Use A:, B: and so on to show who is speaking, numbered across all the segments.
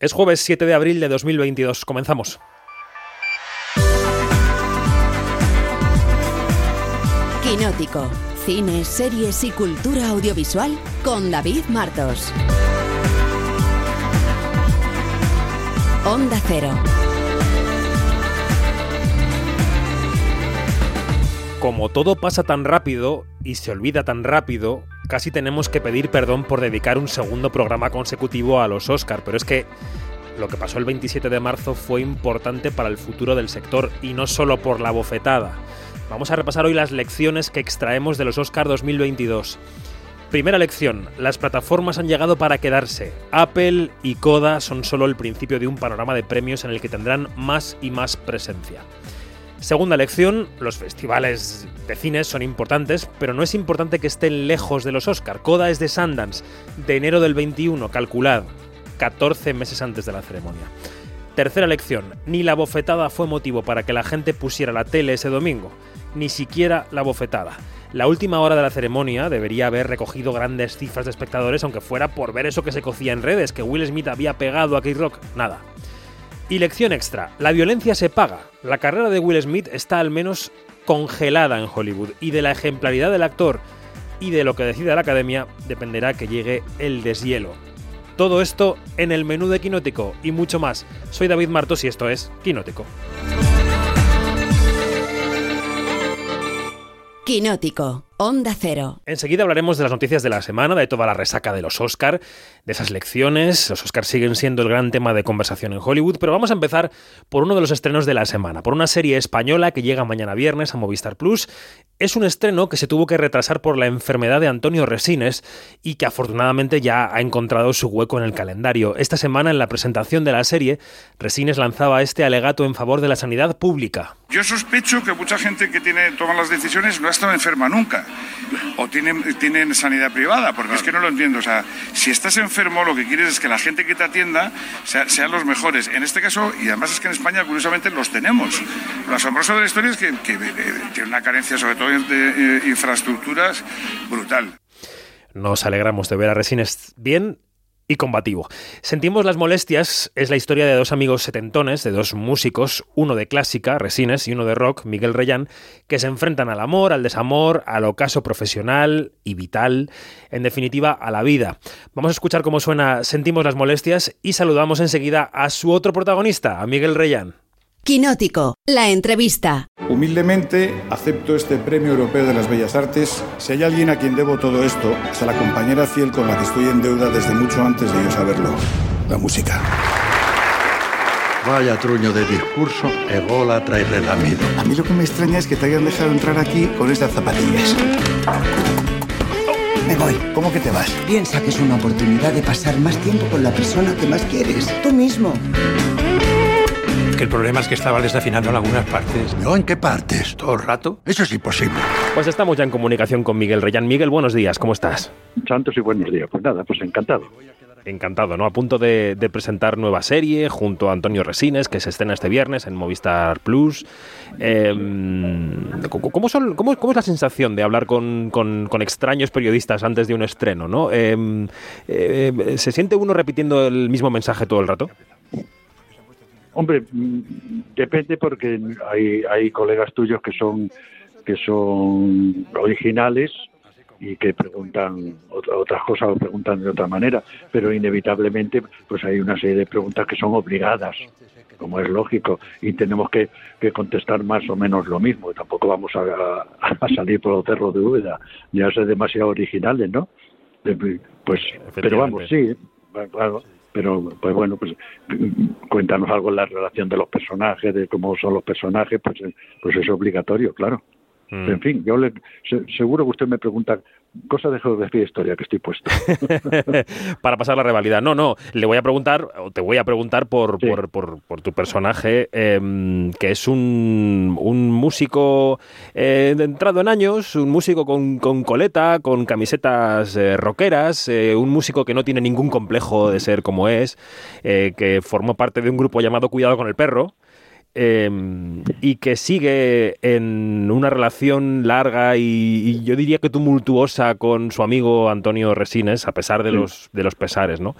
A: Es jueves 7 de abril de 2022. Comenzamos.
B: Quinótico. Cine, series y cultura audiovisual con David Martos. Onda Cero.
A: Como todo pasa tan rápido y se olvida tan rápido, casi tenemos que pedir perdón por dedicar un segundo programa consecutivo a los Oscar, pero es que lo que pasó el 27 de marzo fue importante para el futuro del sector y no solo por la bofetada. Vamos a repasar hoy las lecciones que extraemos de los Oscar 2022. Primera lección, las plataformas han llegado para quedarse. Apple y Coda son solo el principio de un panorama de premios en el que tendrán más y más presencia. Segunda lección, los festivales de cine son importantes, pero no es importante que estén lejos de los Oscar. Coda es de Sundance, de enero del 21, calculad, 14 meses antes de la ceremonia. Tercera lección, ni la bofetada fue motivo para que la gente pusiera la tele ese domingo, ni siquiera la bofetada. La última hora de la ceremonia debería haber recogido grandes cifras de espectadores, aunque fuera por ver eso que se cocía en redes, que Will Smith había pegado a K-Rock. Nada. Y lección extra, la violencia se paga. La carrera de Will Smith está al menos congelada en Hollywood y de la ejemplaridad del actor y de lo que decida la academia dependerá que llegue el deshielo. Todo esto en el menú de Quinótico y mucho más. Soy David Martos y esto es Quinótico.
B: Quinótico. Onda Cero.
A: Enseguida hablaremos de las noticias de la semana, de toda la resaca de los Oscar, de esas lecciones. Los Oscars siguen siendo el gran tema de conversación en Hollywood, pero vamos a empezar por uno de los estrenos de la semana, por una serie española que llega mañana viernes a Movistar Plus. Es un estreno que se tuvo que retrasar por la enfermedad de Antonio Resines y que afortunadamente ya ha encontrado su hueco en el calendario. Esta semana, en la presentación de la serie, Resines lanzaba este alegato en favor de la sanidad pública.
C: Yo sospecho que mucha gente que tiene, toma las decisiones no ha estado enferma nunca o tienen, tienen sanidad privada, porque es que no lo entiendo. O sea, si estás enfermo, lo que quieres es que la gente que te atienda sean los mejores. En este caso, y además es que en España, curiosamente, los tenemos. Lo asombroso de la historia es que, que eh, tiene una carencia, sobre todo de eh, infraestructuras, brutal.
A: Nos alegramos de ver a Resines bien y combativo. Sentimos las molestias es la historia de dos amigos setentones, de dos músicos, uno de clásica, Resines, y uno de rock, Miguel Reyán, que se enfrentan al amor, al desamor, al ocaso profesional y vital, en definitiva, a la vida. Vamos a escuchar cómo suena Sentimos las molestias y saludamos enseguida a su otro protagonista, a Miguel Reyán.
B: Quinótico, la entrevista.
D: Humildemente acepto este Premio Europeo de las Bellas Artes. Si hay alguien a quien debo todo esto, es a la compañera fiel con la que estoy en deuda desde mucho antes de yo saberlo. La música.
E: Vaya truño de discurso, ególatra y relamido.
D: A mí lo que me extraña es que te hayan dejado entrar aquí con estas zapatillas. Me voy. ¿Cómo que te vas?
F: Piensa que es una oportunidad de pasar más tiempo con la persona que más quieres. Tú mismo
G: el problema es que estaba desafinando en algunas partes.
E: ¿No? ¿En qué partes?
G: ¿Todo el rato?
E: Eso es imposible.
A: Pues estamos ya en comunicación con Miguel Reyán. Miguel, buenos días, ¿cómo estás?
H: Santos y buenos días. Pues nada, pues encantado.
A: Encantado, ¿no? A punto de, presentar nueva serie junto a Antonio Resines, que se estrena este viernes en Movistar Plus. Em, ¿cómo, son, cómo, es la sensación de hablar con, extraños periodistas antes de un estreno, ¿no? Em, eh, ¿Se siente uno repitiendo el mismo mensaje todo el rato?
H: Hombre, mm, depende porque hay, hay colegas tuyos que son que son originales y que preguntan otras cosas o preguntan de otra manera, pero inevitablemente pues hay una serie de preguntas que son obligadas, como es lógico, y tenemos que, contestar más o menos lo mismo. Tampoco vamos a, salir por los cerros de Úbeda, ya ser demasiado originales, ¿no? Pues, pero vamos, sí, pero pues bueno pues cuéntanos algo en la relación de los personajes de cómo son los personajes pues pues es obligatorio claro mm. en fin yo le, seguro que usted me pregunta Cosa de geografía e historia que estoy puesto.
A: Para pasar la rivalidad. No, no, le voy a preguntar, o te voy a preguntar por, por, por, tu personaje, em, que es un, un músico eh, entrado en años, un músico con, con coleta, con camisetas eh, rockeras, eh, un músico que no tiene ningún complejo de ser como es, que formó parte de un grupo llamado Cuidado con el Perro em, y que sigue en una relación larga y, yo diría que tumultuosa con su amigo Antonio Resines, a pesar de, los, de los pesares, ¿no?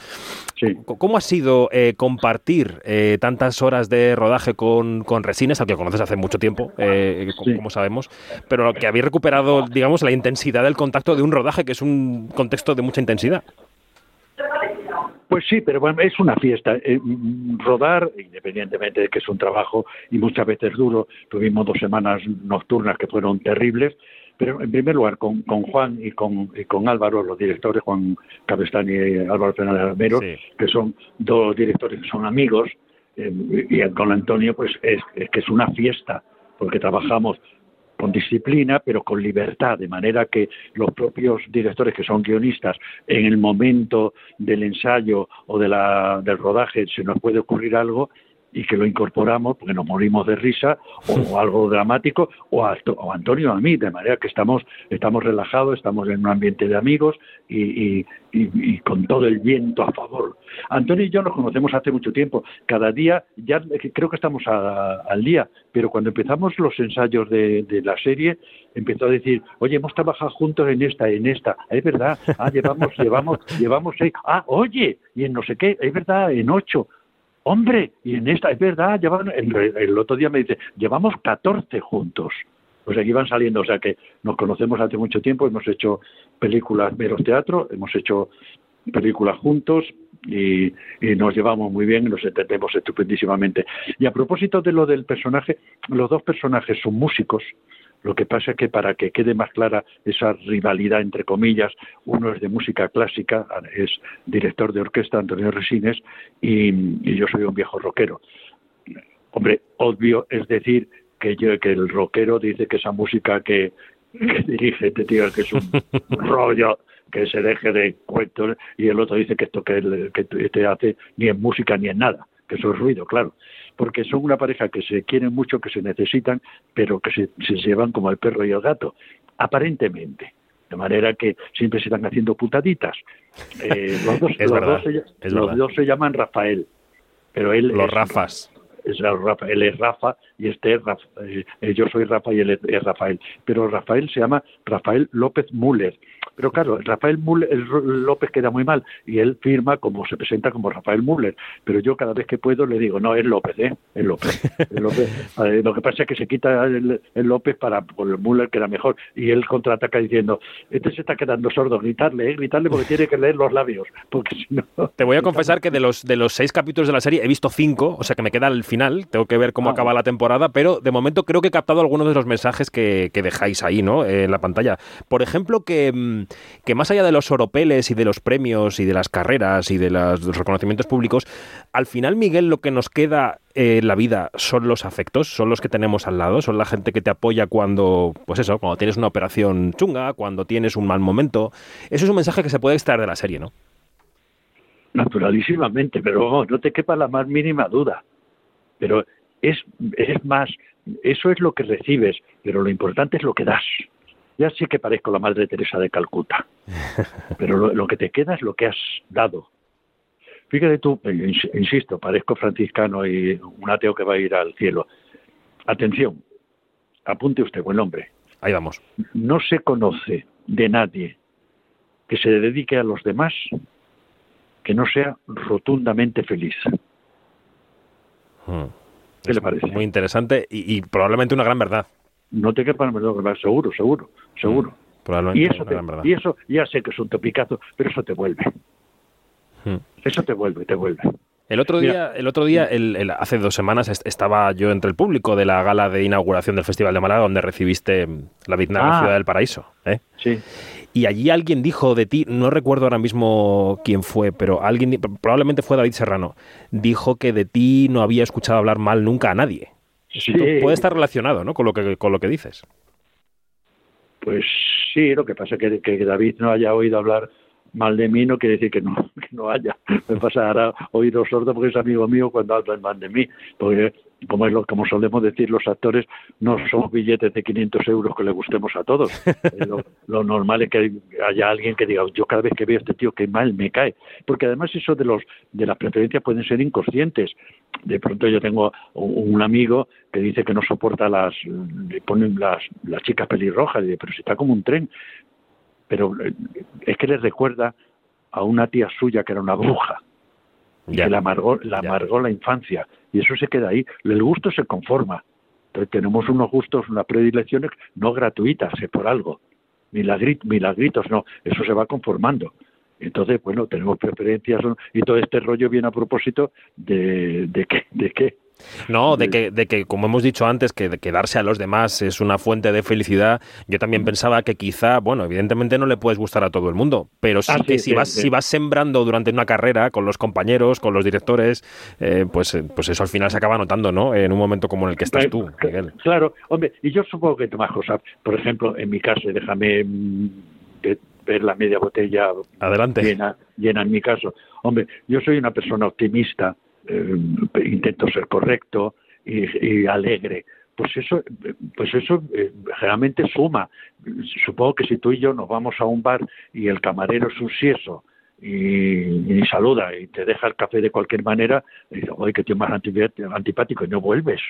A: ¿Cómo ha sido eh, compartir eh, tantas horas de rodaje con, con, Resines, al que conoces hace mucho tiempo, eh, como sabemos, pero que habéis recuperado, digamos, la intensidad del contacto de un rodaje que es un contexto de mucha intensidad?
H: Pues sí, pero bueno, es una fiesta. rodar, independientemente de que es un trabajo y muchas veces duro, tuvimos dos semanas nocturnas que fueron terribles, pero en primer lugar, con, Juan y con, con Álvaro, los directores, Juan Cabestán y Álvaro Fernández Almero, que son dos directores que son amigos, eh, y con Antonio, pues es, que es una fiesta, porque trabajamos con disciplina, pero con libertad, de manera que los propios directores que son guionistas, en el momento del ensayo o de la, del rodaje, se nos puede ocurrir algo, y que lo incorporamos porque nos morimos de risa o, algo dramático o, a, Antonio a mí, de manera que estamos, estamos relajados, estamos en un ambiente de amigos y, con todo el viento a favor. Antonio y yo nos conocemos hace mucho tiempo, cada día, ya creo que estamos al día, pero cuando empezamos los ensayos de, la serie, empezó a decir, oye, hemos trabajado juntos en esta, en esta, es verdad, ah, llevamos, llevamos, llevamos seis, ah, oye, y en no sé qué, es verdad, en ocho, Hombre, y en esta, es verdad, el, otro día me dice, llevamos 14 juntos. O sea, que iban saliendo, o sea que nos conocemos hace mucho tiempo, hemos hecho películas, meros teatro, hemos hecho películas juntos y, y, nos llevamos muy bien y nos entendemos estupendísimamente. Y a propósito de lo del personaje, los dos personajes son músicos, lo que pasa es que para que quede más clara esa rivalidad entre comillas, uno es de música clásica, es director de orquesta Antonio Resines y, yo soy un viejo rockero. Hombre, obvio es decir que, yo, que el rockero dice que esa música que, dirige este tío que es un rollo que se deje de cuentos y el otro dice que esto que, que este hace ni en música ni en nada, que eso es ruido, claro porque son una pareja que se quieren mucho, que se necesitan, pero que se, llevan como el perro y el gato, aparentemente. De manera que siempre se están haciendo putaditas. Eh, los dos, los, dos se, llaman Rafael, pero él
A: los Rafas.
H: Es, él es Rafa y este es Rafa, eh, yo soy Rafa y él es Rafael. Pero Rafael se llama Rafael López Müller pero claro, Rafael López queda muy mal y él firma como se presenta como Rafael Müller. Pero yo cada vez que puedo le digo, no, es López, ¿eh? Es López. lo que pasa es que se quita el, López para por el Müller que era mejor. Y él contraataca diciendo, este se está quedando sordo, gritarle, ¿eh? gritarle porque tiene que leer los labios. Porque si no.
A: Te voy a confesar que de los, de los seis capítulos de la serie he visto cinco, o sea que me queda el final. Tengo que ver cómo ah. acaba la temporada, pero de momento creo que he captado algunos de los mensajes que, que dejáis ahí, ¿no? en la pantalla. Por ejemplo, que mm, que más allá de los oropeles y de los premios y de las carreras y de, los reconocimientos públicos, al final, Miguel, lo que nos queda en la vida son los afectos, son los que tenemos al lado, son la gente que te apoya cuando, pues eso, cuando tienes una operación chunga, cuando tienes un mal momento. Eso es un mensaje que se puede extraer de la serie, ¿no?
H: Naturalísimamente, pero no te quepa la más mínima duda. Pero es, es más, eso es lo que recibes, pero lo importante es lo que das. Ya sé que parezco la Madre Teresa de Calcuta, pero lo, que te queda es lo que has dado. Fíjate tú, eh, insisto, parezco franciscano y un ateo que va a ir al cielo. Atención, apunte usted, buen hombre.
A: Ahí vamos.
H: No se conoce de nadie que se dedique a los demás que no sea rotundamente feliz.
A: Hmm. ¿Qué le parece? Muy interesante y probablemente una gran verdad
H: no te quepa la seguro, seguro, seguro.
A: Mm,
H: y eso, y eso ya sé que es un topicazo, pero eso te vuelve. Mm. Eso te vuelve, te vuelve.
A: El otro día, el otro día el, hace dos semanas estaba yo entre el público de la gala de inauguración del Festival de Málaga, donde recibiste la Biznaga ah. Ciudad del Paraíso. ¿eh?
H: Sí.
A: Y allí alguien dijo de ti, no recuerdo ahora mismo quién fue, pero alguien, probablemente fue David Serrano, dijo que de ti no había escuchado hablar mal nunca a nadie. Sí. Puede estar relacionado, ¿no? Con lo que, con lo que dices.
H: Pues sí, lo que pasa es que, David no haya oído hablar mal de mí no quiere decir que no, que no haya. Me pasará oído sordo porque es amigo mío cuando hablan mal de mí. Porque como es lo como solemos decir los actores, no son billetes de 500 euros que le gustemos a todos. Eh, lo, normal es que haya alguien que diga, yo cada vez que veo a este tío que mal me cae, porque además eso de los de las preferencias pueden ser inconscientes. De pronto yo tengo un amigo que dice que no soporta las le ponen las las chicas pelirrojas, y dice, pero si está como un tren. Pero eh, es que le recuerda a una tía suya que era una bruja que le amargó, la amargó la infancia y eso se queda ahí. El gusto se conforma. Entonces tenemos unos gustos, unas predilecciones no gratuitas, es por algo. milagritos no, eso se va conformando. Entonces, bueno, tenemos preferencias y todo este rollo viene a propósito de, de, que, de que
A: no, de que, de que, como hemos dicho antes, que, que darse a los demás es una fuente de felicidad. Yo también pensaba que quizá, bueno, evidentemente no le puedes gustar a todo el mundo, pero sí ah, que si, vas, si vas sembrando durante una carrera con los compañeros, con los directores, eh, pues, eh, pues eso al final se acaba notando, ¿no? En un momento como en el que estás tú, Miguel.
H: Claro, hombre, y yo supongo que más cosas. Por ejemplo, en mi caso, déjame mm, ver la media botella
A: Adelante.
H: Llena, llena en mi caso. Hombre, yo soy una persona optimista eh, intento ser correcto y, alegre pues eso, pues eso eh, generalmente suma. Supongo que si tú y yo nos vamos a un bar y el camarero es un sieso y, saluda y te deja el café de cualquier manera, y dices, oye, que tío más antipático y no vuelves.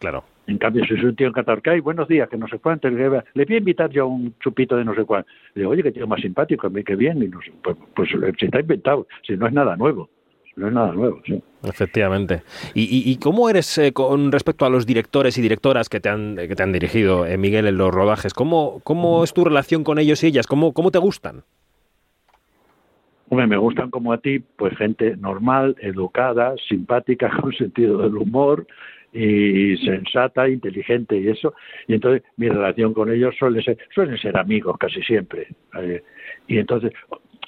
A: Claro.
H: En cambio, si es un tío en Catarcay, buenos días, que no sé cuánto, le, voy a invitar yo un chupito de no sé cuánto. Le digo, oye, que tío más simpático, que bien, y no pues, pues se está inventado, si no es nada nuevo no es nada nuevo. Sí.
A: Efectivamente. ¿Y, y, cómo eres eh, con respecto a los directores y directoras que te han, que te han dirigido, eh, Miguel, en los rodajes? ¿Cómo, ¿Cómo es tu relación con ellos y ellas? ¿Cómo, cómo te gustan?
H: Hombre, me gustan como a ti, pues gente normal, educada, simpática, con sentido del humor y sensata, inteligente y eso. Y entonces mi relación con ellos suele ser, suelen ser amigos casi siempre. Eh, y entonces,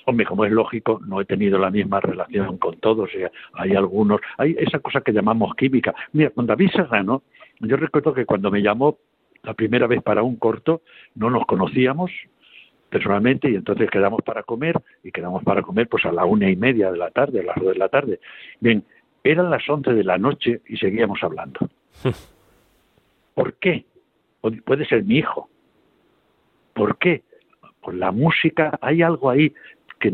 H: Hombre, como es lógico, no he tenido la misma relación con todos. hay algunos, hay esa cosa que llamamos química. Mira, con David Serrano, yo recuerdo que cuando me llamó la primera vez para un corto, no nos conocíamos personalmente y entonces quedamos para comer y quedamos para comer pues a la una y media de la tarde, a las dos de la tarde. Bien, eran las once de la noche y seguíamos hablando. ¿Por qué? Puede ser mi hijo. ¿Por qué? Por la música hay algo ahí que,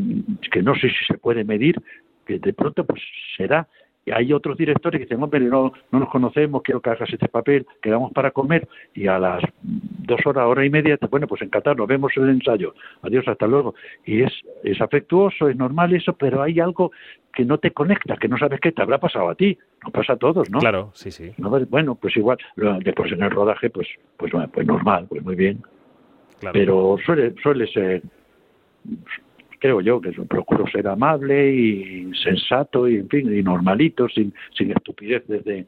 H: que no sé si se puede medir, que de pronto pues será y hay otros directores que dicen, hombre, no, no nos conocemos, quiero que hagas este papel, quedamos para comer y a las dos horas, hora y media, bueno, pues en Qatar nos vemos en el ensayo, adiós, hasta luego. Y es, es afectuoso, es normal eso, pero hay algo que no te conecta, que no sabes qué te habrá pasado a ti, nos pasa a todos, ¿no?
A: Claro, sí, sí.
H: Bueno, pues igual, después en el rodaje, pues, pues, pues normal, pues muy bien. Claro. Pero suele, suele ser creo yo, que procuro ser amable y sensato y, en fin, y normalito, sin, sin estupideces de,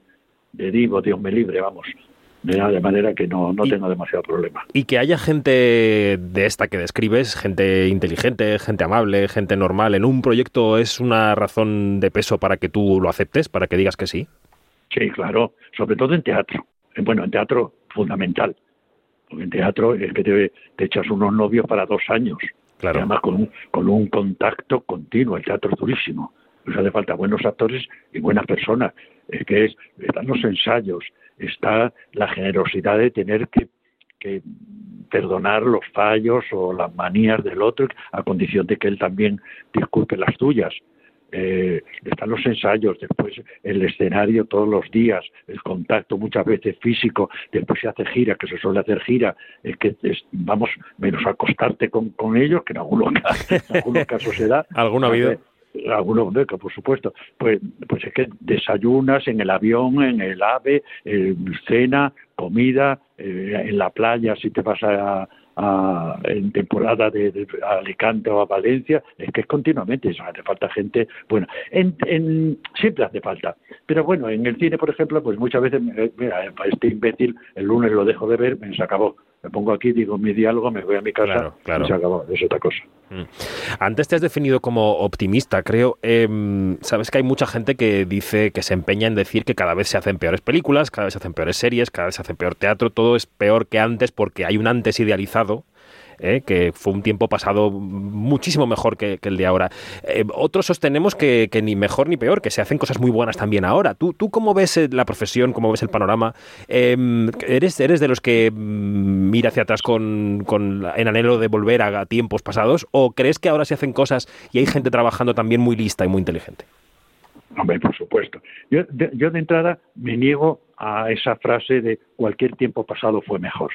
H: de digo, Dios me libre, vamos. De manera que no, no tengo demasiado problema.
A: Y que haya gente de esta que describes, gente inteligente, gente amable, gente normal, en un proyecto es una razón de peso para que tú lo aceptes, para que digas que sí.
H: Sí, claro, sobre todo en teatro. Bueno, en teatro fundamental. Porque en teatro es que te, te echas unos novios para dos años además con un, con un contacto continuo. El teatro es durísimo. Nos hace falta buenos actores y buenas personas. Eh, que es, están los ensayos, está la generosidad de tener que, que perdonar los fallos o las manías del otro a condición de que él también disculpe las tuyas eh, están los ensayos, después el escenario todos los días, el contacto muchas veces físico, después se hace gira, que se suele hacer gira, es que vamos, menos acostarte con, con ellos, que en algunos, en algunos casos se da.
A: ¿Alguno ha habido?
H: algunos por supuesto pues pues es que desayunas en el avión en el ave eh, cena comida eh, en la playa si te vas a, en temporada de, Alicante o a Valencia, es que es continuamente, eso hace falta gente, bueno, en, en, siempre hace falta, pero bueno, en el cine, por ejemplo, pues muchas veces, mira, este imbécil, el lunes lo dejo de ver, se acabó, me pongo aquí, digo mi diálogo, me voy a mi casa y se acabó, es otra cosa. Mm.
A: Antes te has definido como optimista, creo. Em, sabes que hay mucha gente que dice, que se empeña en decir que cada vez se hacen peores películas, cada vez se hacen peores series, cada vez se hace peor teatro, todo es peor que antes porque hay un antes idealizado ¿eh? que fue un tiempo pasado muchísimo mejor que, el de ahora. Eh, otros sostenemos que, ni mejor ni peor, que se hacen cosas muy buenas también ahora. ¿Tú, tú cómo ves eh, la profesión, cómo ves el panorama? Em, ¿eres, ¿Eres de los que mm, mira hacia atrás con, en anhelo de volver a tiempos pasados? ¿O crees que ahora se hacen cosas y hay gente trabajando también muy lista y muy inteligente?
H: Hombre, por supuesto. Yo yo de entrada me niego a esa frase de cualquier tiempo pasado fue mejor.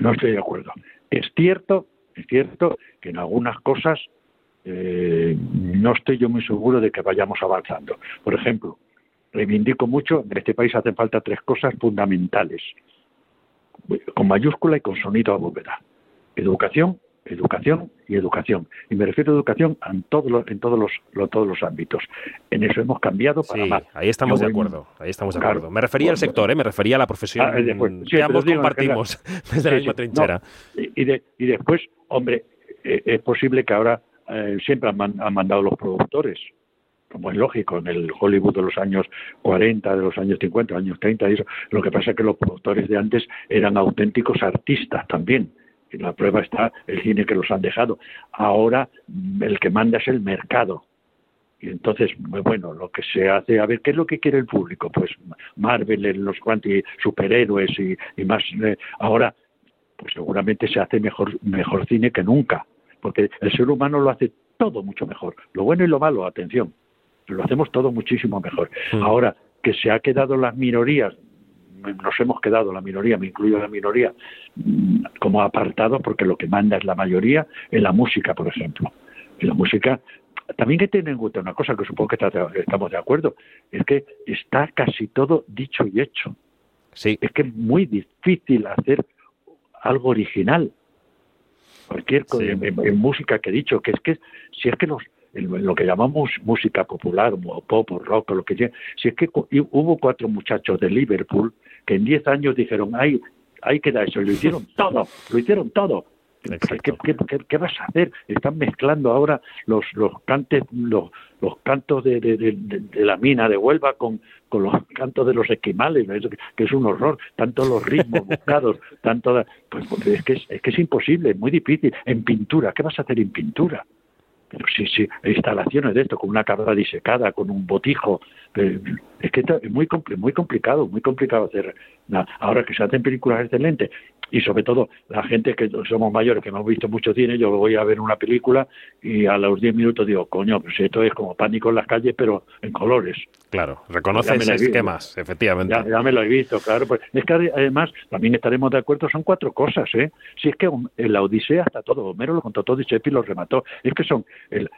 H: No estoy de acuerdo. Es cierto, es cierto que en algunas cosas eh, no estoy yo muy seguro de que vayamos avanzando. Por ejemplo, reivindico mucho, en este país hacen falta tres cosas fundamentales, con mayúscula y con sonido a bóveda. Educación, educación y educación. Y me refiero a educación en todos los, en todos los, todos los ámbitos. En eso hemos cambiado para
A: sí, Ahí estamos de acuerdo. Ahí estamos de acuerdo. Me refería al sector, ¿eh? me refería a la profesión ah, que ambos compartimos desde la misma trinchera.
H: y, y, después, hombre, eh, es posible que ahora eh, siempre han, mandado los productores como es lógico, en el Hollywood de los años 40, de los años 50, de los años 30, eso. lo que pasa es que los productores de antes eran auténticos artistas también y la prueba está el cine que los han dejado. Ahora el que manda es el mercado. Y entonces, bueno, lo que se hace, a ver, ¿qué es lo que quiere el público? Pues Marvel, los cuantos superhéroes y, más. Eh, ahora, pues seguramente se hace mejor, mejor cine que nunca, porque el ser humano lo hace todo mucho mejor. Lo bueno y lo malo, atención, lo hacemos todo muchísimo mejor. Mm. Ahora, que se ha quedado las minorías nos hemos quedado, la minoría, me incluyo la minoría, mm, como apartado porque lo que manda es la mayoría en la música, por ejemplo. En la música también hay que tener en cuenta una cosa que supongo que estamos de acuerdo, es que está casi todo dicho y hecho.
A: Sí.
H: Es que es muy difícil hacer algo original. Cualquier en, música que he dicho, que es que si es que los, lo que llamamos música popular, o pop, o rock, o lo que sea, si es que hubo cuatro muchachos de Liverpool que en 10 años dijeron, ay, ahí queda eso, lo hicieron todo, lo hicieron todo. ¿Qué, vas a hacer? Están mezclando ahora los, los cantes, los, los cantos de, de, la mina de Huelva con, con los cantos de los esquimales, que es un horror, tanto los ritmos buscados, tanto... Pues, pues, es, que es, es que es imposible, es muy difícil. En pintura, ¿qué vas a hacer en pintura? Pero sí, sí, instalaciones de esto, con una cabra disecada, con un botijo, eh, es que es muy, muy complicado, muy complicado hacer. Ahora que se hacen películas excelentes, y sobre todo la gente que somos mayores, que hemos visto mucho cine, yo voy a ver una película y a los 10 minutos digo, coño, pues esto es como pánico en las calles, pero en colores.
A: Claro, reconoces esquemas, efectivamente.
H: Ya, me lo he visto, claro. Pues es que además también estaremos de acuerdo, son cuatro cosas, ¿eh? Si es que en la Odisea está todo, Homero lo contó todo y Chepi lo remató. Es que son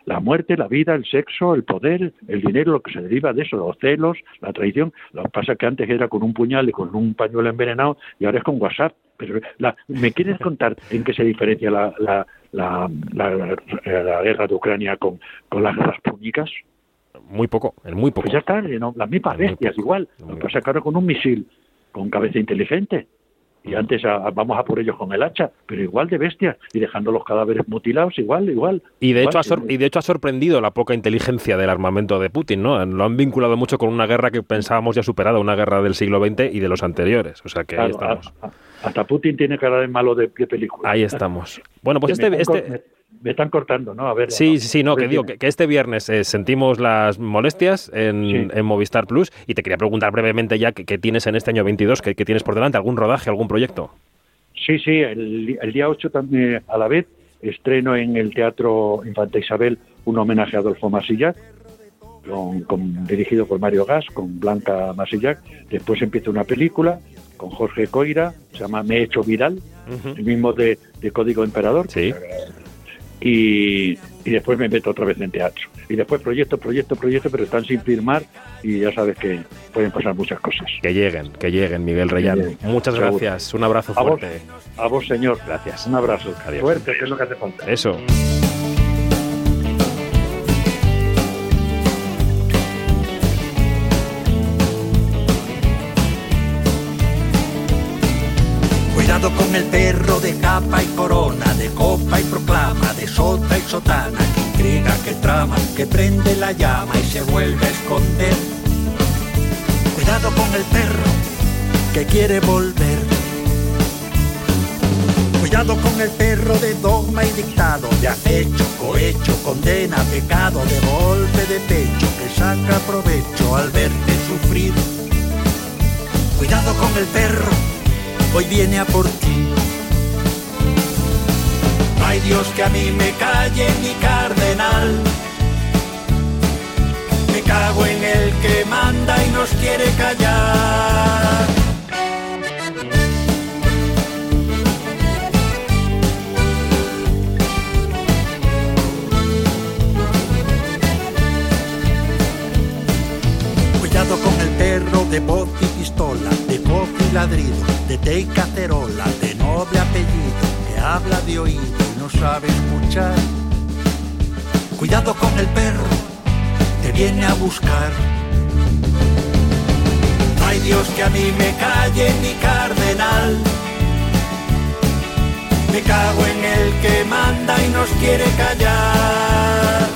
H: la muerte, la vida, el sexo, el poder, el dinero, lo que se deriva de eso, los celos, la traición. Lo que pasa es que antes era con un puñal y con un pañuelo envenenado y ahora es con WhatsApp. Pero ¿me quieres contar en qué se diferencia la, la, la, la guerra de Ucrania con, con las guerras púnicas?
A: Muy poco, en muy poco.
H: Pues ya están, las mismas bestias, igual. Lo que pasa con un misil con cabeza inteligente y antes vamos a por ellos con el hacha, pero igual de bestias y dejando los cadáveres mutilados igual, igual.
A: Y de hecho ha y de hecho ha sorprendido la poca inteligencia del armamento de Putin, ¿no? Lo han vinculado mucho con una guerra que pensábamos ya superada, una guerra del siglo XX y de los anteriores, o sea que ahí estamos.
H: Hasta Putin tiene cara de malo de, película.
A: Ahí estamos. Bueno, pues este, este
H: me están cortando, ¿no? A ver.
A: Sí, sí, sí, no, que digo que, este viernes eh, sentimos las molestias en, Movistar Plus y te quería preguntar brevemente ya qué tienes en este año 22, qué tienes por delante, algún rodaje, algún proyecto.
H: Sí, sí, el, día 8 también a la vez estreno en el Teatro Infanta Isabel un homenaje a Adolfo Masillac, con, dirigido por Mario Gas, con Blanca Masillac. Después empieza una película con Jorge Coira, se llama Me he hecho viral, el mismo de, Código Emperador,
A: sí
H: y, después me meto otra vez en teatro. Y después proyecto, proyecto, proyecto, pero están sin firmar y ya sabes que pueden pasar muchas cosas.
A: Que lleguen, que lleguen, Miguel Reyán. Muchas gracias, un abrazo fuerte.
H: A vos, señor.
A: Gracias.
H: Un abrazo. Adiós. Fuerte, que es lo que hace falta.
A: Eso.
I: Perro de capa y corona, de copa y proclama, de sota y sotana, que intriga, que trama, que prende la llama y se vuelve a esconder. Cuidado con el perro que quiere volver Cuidado con el perro de dogma y dictado, de acecho, cohecho, condena, pecado, de golpe de pecho que saca provecho al verte sufrir. Cuidado con el perro, hoy viene a por ti. No hay Dios que a mí me calle ni cardenal. Me cago en el que manda y nos quiere callar. Cuidado con el perro de voz y pistola, de voz y ladrido, de té y cacerola, de noble apellido, habla de oído y no sabe escuchar. Cuidado con el perro, te viene a buscar. Hay Dios que a mí me calle ni cardenal. Me cago en el que manda y nos quiere callar.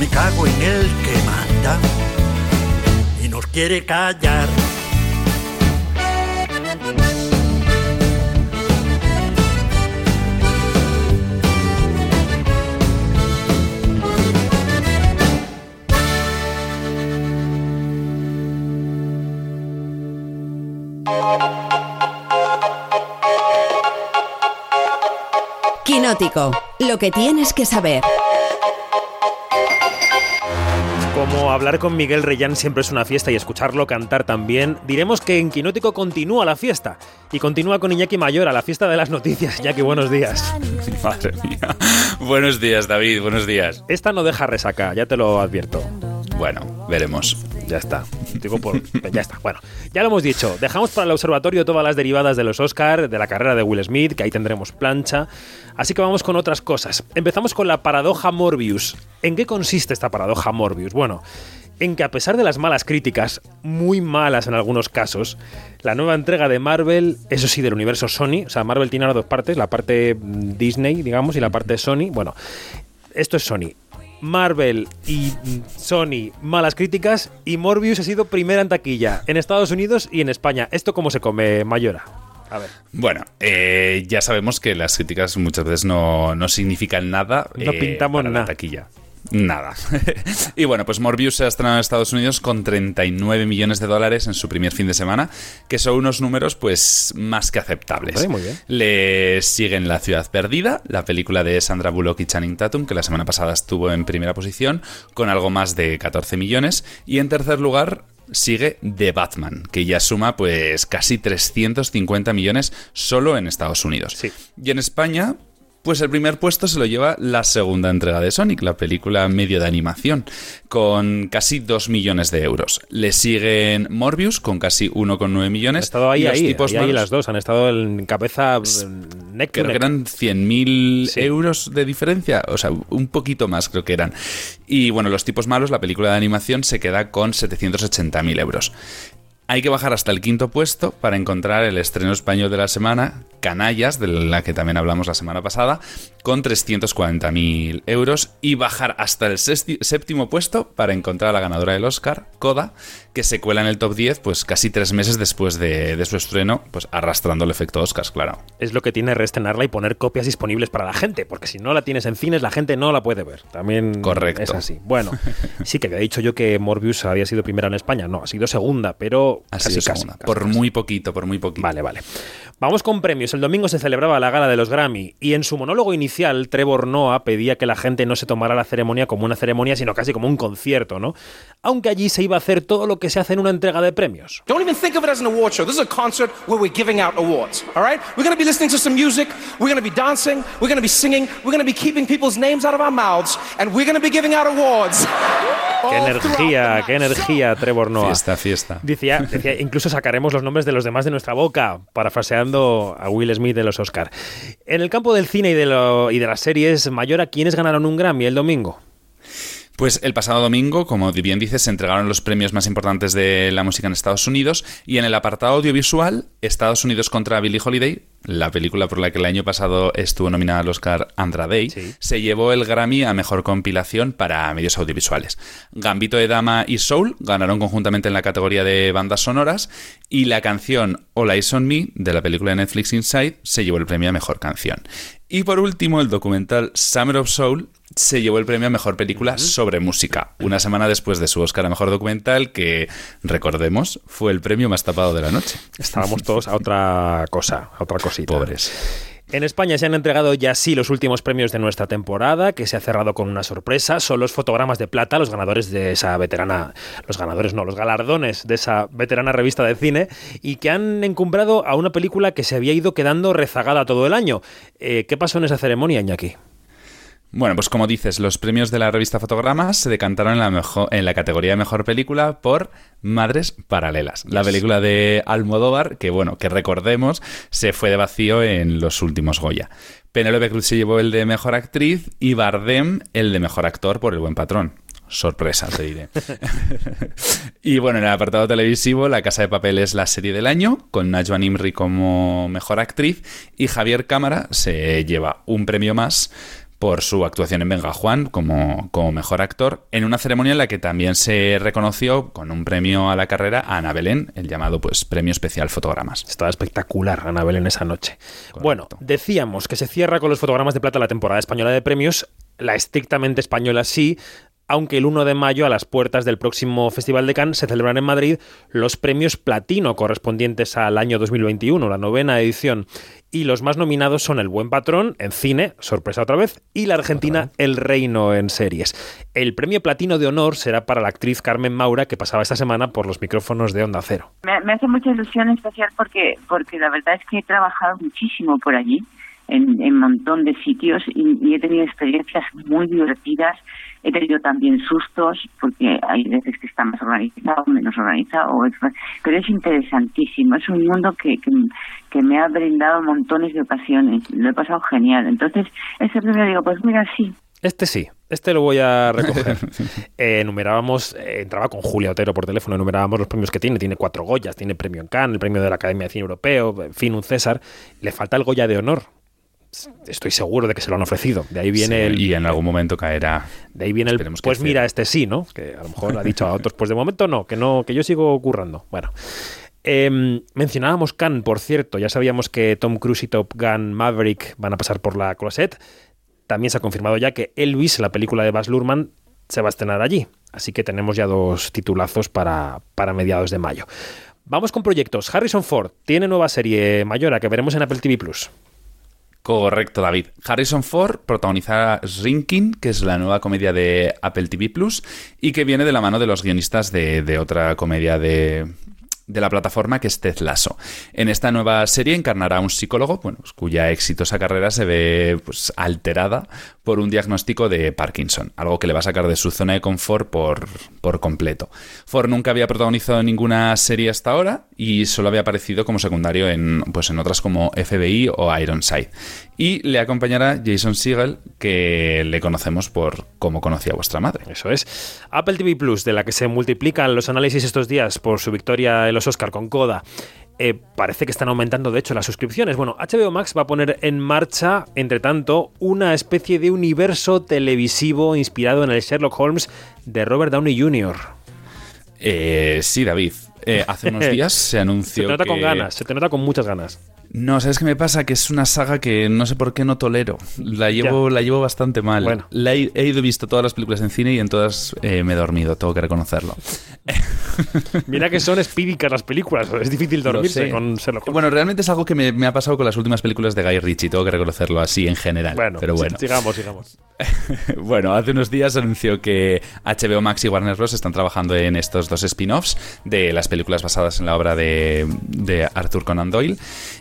I: Me cago en el que manda y nos quiere callar.
B: Quinótico, lo que tienes que saber.
A: Como hablar con Miguel Reyán siempre es una fiesta y escucharlo cantar también, diremos que en Quinótico continúa la fiesta. Y continúa con Iñaki Mayor a la fiesta de las noticias. Iñaki, buenos días.
J: Madre mía. Buenos días, David, buenos días.
A: Esta no deja resaca, ya te lo advierto.
J: Bueno, veremos.
A: Ya está. Digo por. Ya está. Bueno, ya lo hemos dicho. Dejamos para el observatorio todas las derivadas de los Oscar, de la carrera de Will Smith, que ahí tendremos plancha. Así que vamos con otras cosas. Empezamos con la paradoja Morbius. ¿En qué consiste esta paradoja Morbius? Bueno, en que a pesar de las malas críticas, muy malas en algunos casos, la nueva entrega de Marvel, eso sí, del universo Sony, o sea, Marvel tiene ahora dos partes, la parte mm, Disney, digamos, y la parte Sony. Bueno, esto es Sony. Marvel y mm, Sony, malas críticas, y Morbius ha sido primera en taquilla en Estados Unidos y en España. ¿Esto cómo se come, Mayora? A ver.
J: Bueno, eh, ya sabemos que las críticas muchas veces no, no significan nada.
A: No
J: eh,
A: pintamos
J: para la
A: nada.
J: taquilla. Nada. y bueno, pues Morbius se ha estrenado en Estados Unidos con 39 millones de dólares en su primer fin de semana, que son unos números pues más que aceptables.
A: Hombre, muy bien.
J: Le siguen La ciudad perdida, la película de Sandra Bullock y Channing Tatum, que la semana pasada estuvo en primera posición, con algo más de 14 millones. Y en tercer lugar sigue The Batman, que ya suma pues casi 350 millones solo en Estados Unidos.
A: Sí.
J: Y en España, pues el primer puesto se lo lleva la segunda entrega de Sonic, la película medio de animación, con casi 2 millones de euros. Le siguen Morbius con casi 1,9
A: Han
J: millones.
A: estado ahí,
J: y los
A: ahí,
J: tipos
A: ahí, ahí
J: malos-
A: las dos. Han estado en cabeza neck
J: Creo que eran 100.000
A: Sí.
J: euros de diferencia, o sea, un poquito más creo que eran. Y bueno, Los tipos malos, la película de animación, se queda con 780.000 euros. Hay que bajar hasta el quinto puesto para encontrar el estreno español de la semana, Canallas, de la que también hablamos la semana pasada, con 340.000 euros, y bajar hasta el séptimo puesto para encontrar a la ganadora del Oscar, Coda, que se cuela en el top 10 pues casi tres meses después de, de su estreno, pues arrastrando el efecto Oscars, claro.
A: Es lo que tiene reestrenarla y poner copias disponibles para la gente, porque si no la tienes en cines, la gente no la puede ver. También
J: Correcto.
A: es así. Bueno, sí que había dicho yo que Morbius había sido primera en España. No, ha sido segunda, pero
J: Ha
A: casi,
J: sido
A: casi,
J: segunda.
A: casi,
J: por
A: casi.
J: muy poquito, por muy poquito.
A: Vale, vale. Vamos con premios. El domingo se celebraba la gala de los Grammy y en su monólogo inicial Trevor Noah pedía que la gente no se tomara la ceremonia como una ceremonia, sino casi como un concierto, ¿no? Aunque allí se iba a hacer todo lo que se hace en una entrega de premios.
K: Don't even think of it as an award show. This is a concert where we're giving out awards. All right? We're going to be listening to some music. We're going to be dancing. We're going to be singing. We're going to be keeping people's names out of our mouths. And we're going to be giving out awards.
A: Qué energía, qué energía, Trevor Noah.
J: Fiesta, fiesta.
A: Decía, decía, incluso sacaremos los nombres de los demás de nuestra boca, parafraseando a Will Smith de los Oscar. En el campo del cine y de, lo- y de las series, Mayora, ¿quiénes ganaron un Grammy el domingo?
J: Pues el pasado domingo, como bien dices, se entregaron los premios más importantes de la música en Estados Unidos y en el apartado audiovisual, Estados Unidos contra Billie Holiday, la película por la que el año pasado estuvo nominada al Oscar Andra Day, se llevó el Grammy a Mejor Compilación para medios audiovisuales. Gambito de Dama y Soul ganaron conjuntamente en la categoría de bandas sonoras y la canción All Eyes on Me de la película de Netflix Inside se llevó el premio a Mejor Canción. Y por último, el documental Summer of Soul se llevó el premio a Mejor Película sobre Música, una semana después de su Oscar a Mejor Documental, que, recordemos, fue el premio más tapado de la noche.
A: Estábamos todos a otra cosa, a otra cosita.
J: Pobres.
A: En España se han entregado ya sí los últimos premios de nuestra temporada, que se ha cerrado con una sorpresa. Son los fotogramas de plata, los ganadores de esa veterana, los ganadores no, los galardones de esa veterana revista de cine, y que han encumbrado a una película que se había ido quedando rezagada todo el año. Eh, ¿Qué pasó en esa ceremonia, Iñaki?
J: Bueno, pues como dices, los premios de la revista Fotogramas se decantaron en la, mejor, en la categoría de mejor película por Madres Paralelas, la película de Almodóvar, que bueno, que recordemos, se fue de vacío en los últimos Goya. Penélope Cruz se llevó el de mejor actriz y Bardem el de mejor actor por El Buen Patrón. Sorpresa, te diré. y bueno, en el apartado televisivo, La Casa de Papel es la serie del año, con Najwa Nimri como mejor actriz y Javier Cámara se lleva un premio más por su actuación en Venga Juan como, como mejor actor, en una ceremonia en la que también se reconoció con un premio a la carrera a Ana Belén, el llamado pues Premio Especial Fotogramas.
A: Estaba espectacular Ana Belén esa noche. Bueno, decíamos que se cierra con los fotogramas de plata la temporada española de premios, la estrictamente española sí, aunque el 1 de mayo, a las puertas del próximo Festival de Cannes, se celebran en Madrid los premios platino correspondientes al año 2021, la novena edición. Y los más nominados son El Buen Patrón en cine, sorpresa otra vez, y la Argentina El Reino en series. El premio platino de honor será para la actriz Carmen Maura, que pasaba esta semana por los micrófonos de Onda Cero.
L: Me, hace mucha ilusión especial porque, porque la verdad es que he trabajado muchísimo por allí, en un montón de sitios, y he tenido experiencias muy divertidas He tenido también sustos porque hay veces que está más organizado, menos organizado, pero es interesantísimo. Es un mundo que, que, me ha brindado montones de ocasiones. Lo he pasado genial. Entonces, ese premio digo, pues mira, sí,
A: este sí, este lo voy a recoger. eh, enumerábamos, eh, entraba con Julia Otero por teléfono, enumerábamos los premios que tiene. Tiene cuatro Goyas, tiene premio en Cannes, el premio de la Academia de Cine Europeo, en fin, un César. Le falta el Goya de honor, estoy seguro de que se lo han ofrecido. De ahí viene el.
J: Y en algún momento caerá.
A: De ahí viene el. Pues mira, este sí, ¿no? Que a lo mejor ha dicho a otros, pues de momento no, que no, que yo sigo currando. Bueno. Em, mencionábamos Khan, por cierto. Ya sabíamos que Tom Cruise y Top Gun Maverick van a pasar por la Closet. También se ha confirmado ya que Elvis, la película de Baz Luhrmann, se va a estrenar allí. Así que tenemos ya dos titulazos para, para mediados de mayo. Vamos con proyectos. Harrison Ford tiene nueva serie Mayora que veremos en Apple TV Plus.
J: Correcto, David. Harrison Ford protagoniza Shrinking, que es la nueva comedia de Apple TV Plus y que viene de la mano de los guionistas de, otra comedia de, de la plataforma que es Ted Lasso. En esta nueva serie encarnará a un psicólogo bueno, cuya exitosa carrera se ve pues, alterada por un diagnóstico de Parkinson, algo que le va a sacar de su zona de confort por, por completo. Ford nunca había protagonizado ninguna serie hasta ahora y solo había aparecido como secundario en, pues, en otras como FBI o Ironside. Y le acompañará Jason Segel, que le conocemos por cómo conocía a vuestra madre.
A: Eso es. Apple TV Plus, de la que se multiplican los análisis estos días por su victoria en los Oscar con Coda. Eh, parece que están aumentando, de hecho, las suscripciones. Bueno, HBO Max va a poner en marcha, entre tanto, una especie de universo televisivo inspirado en el Sherlock Holmes de Robert Downey Jr.
J: Eh, sí, David. Eh, hace unos días se anunció.
A: Se te nota con ganas, se te nota con muchas ganas.
J: No, ¿sabes qué me pasa? Que es una saga que no sé por qué no tolero. La llevo, la llevo bastante mal. Bueno. La he, ido visto todas las películas en cine y en todas eh, me he dormido, tengo que reconocerlo.
A: Mira que son espíricas las películas, es difícil dormirse con Sherlock
J: Bueno, realmente es algo que me, ha pasado con las últimas películas de Guy Ritchie, tengo que reconocerlo así en general. Bueno, pero bueno.
A: sigamos, sigamos.
J: bueno, hace unos días anunció que HBO Max y Warner Bros. están trabajando en estos dos spin-offs de las películas basadas en la obra de, de Arthur Conan Doyle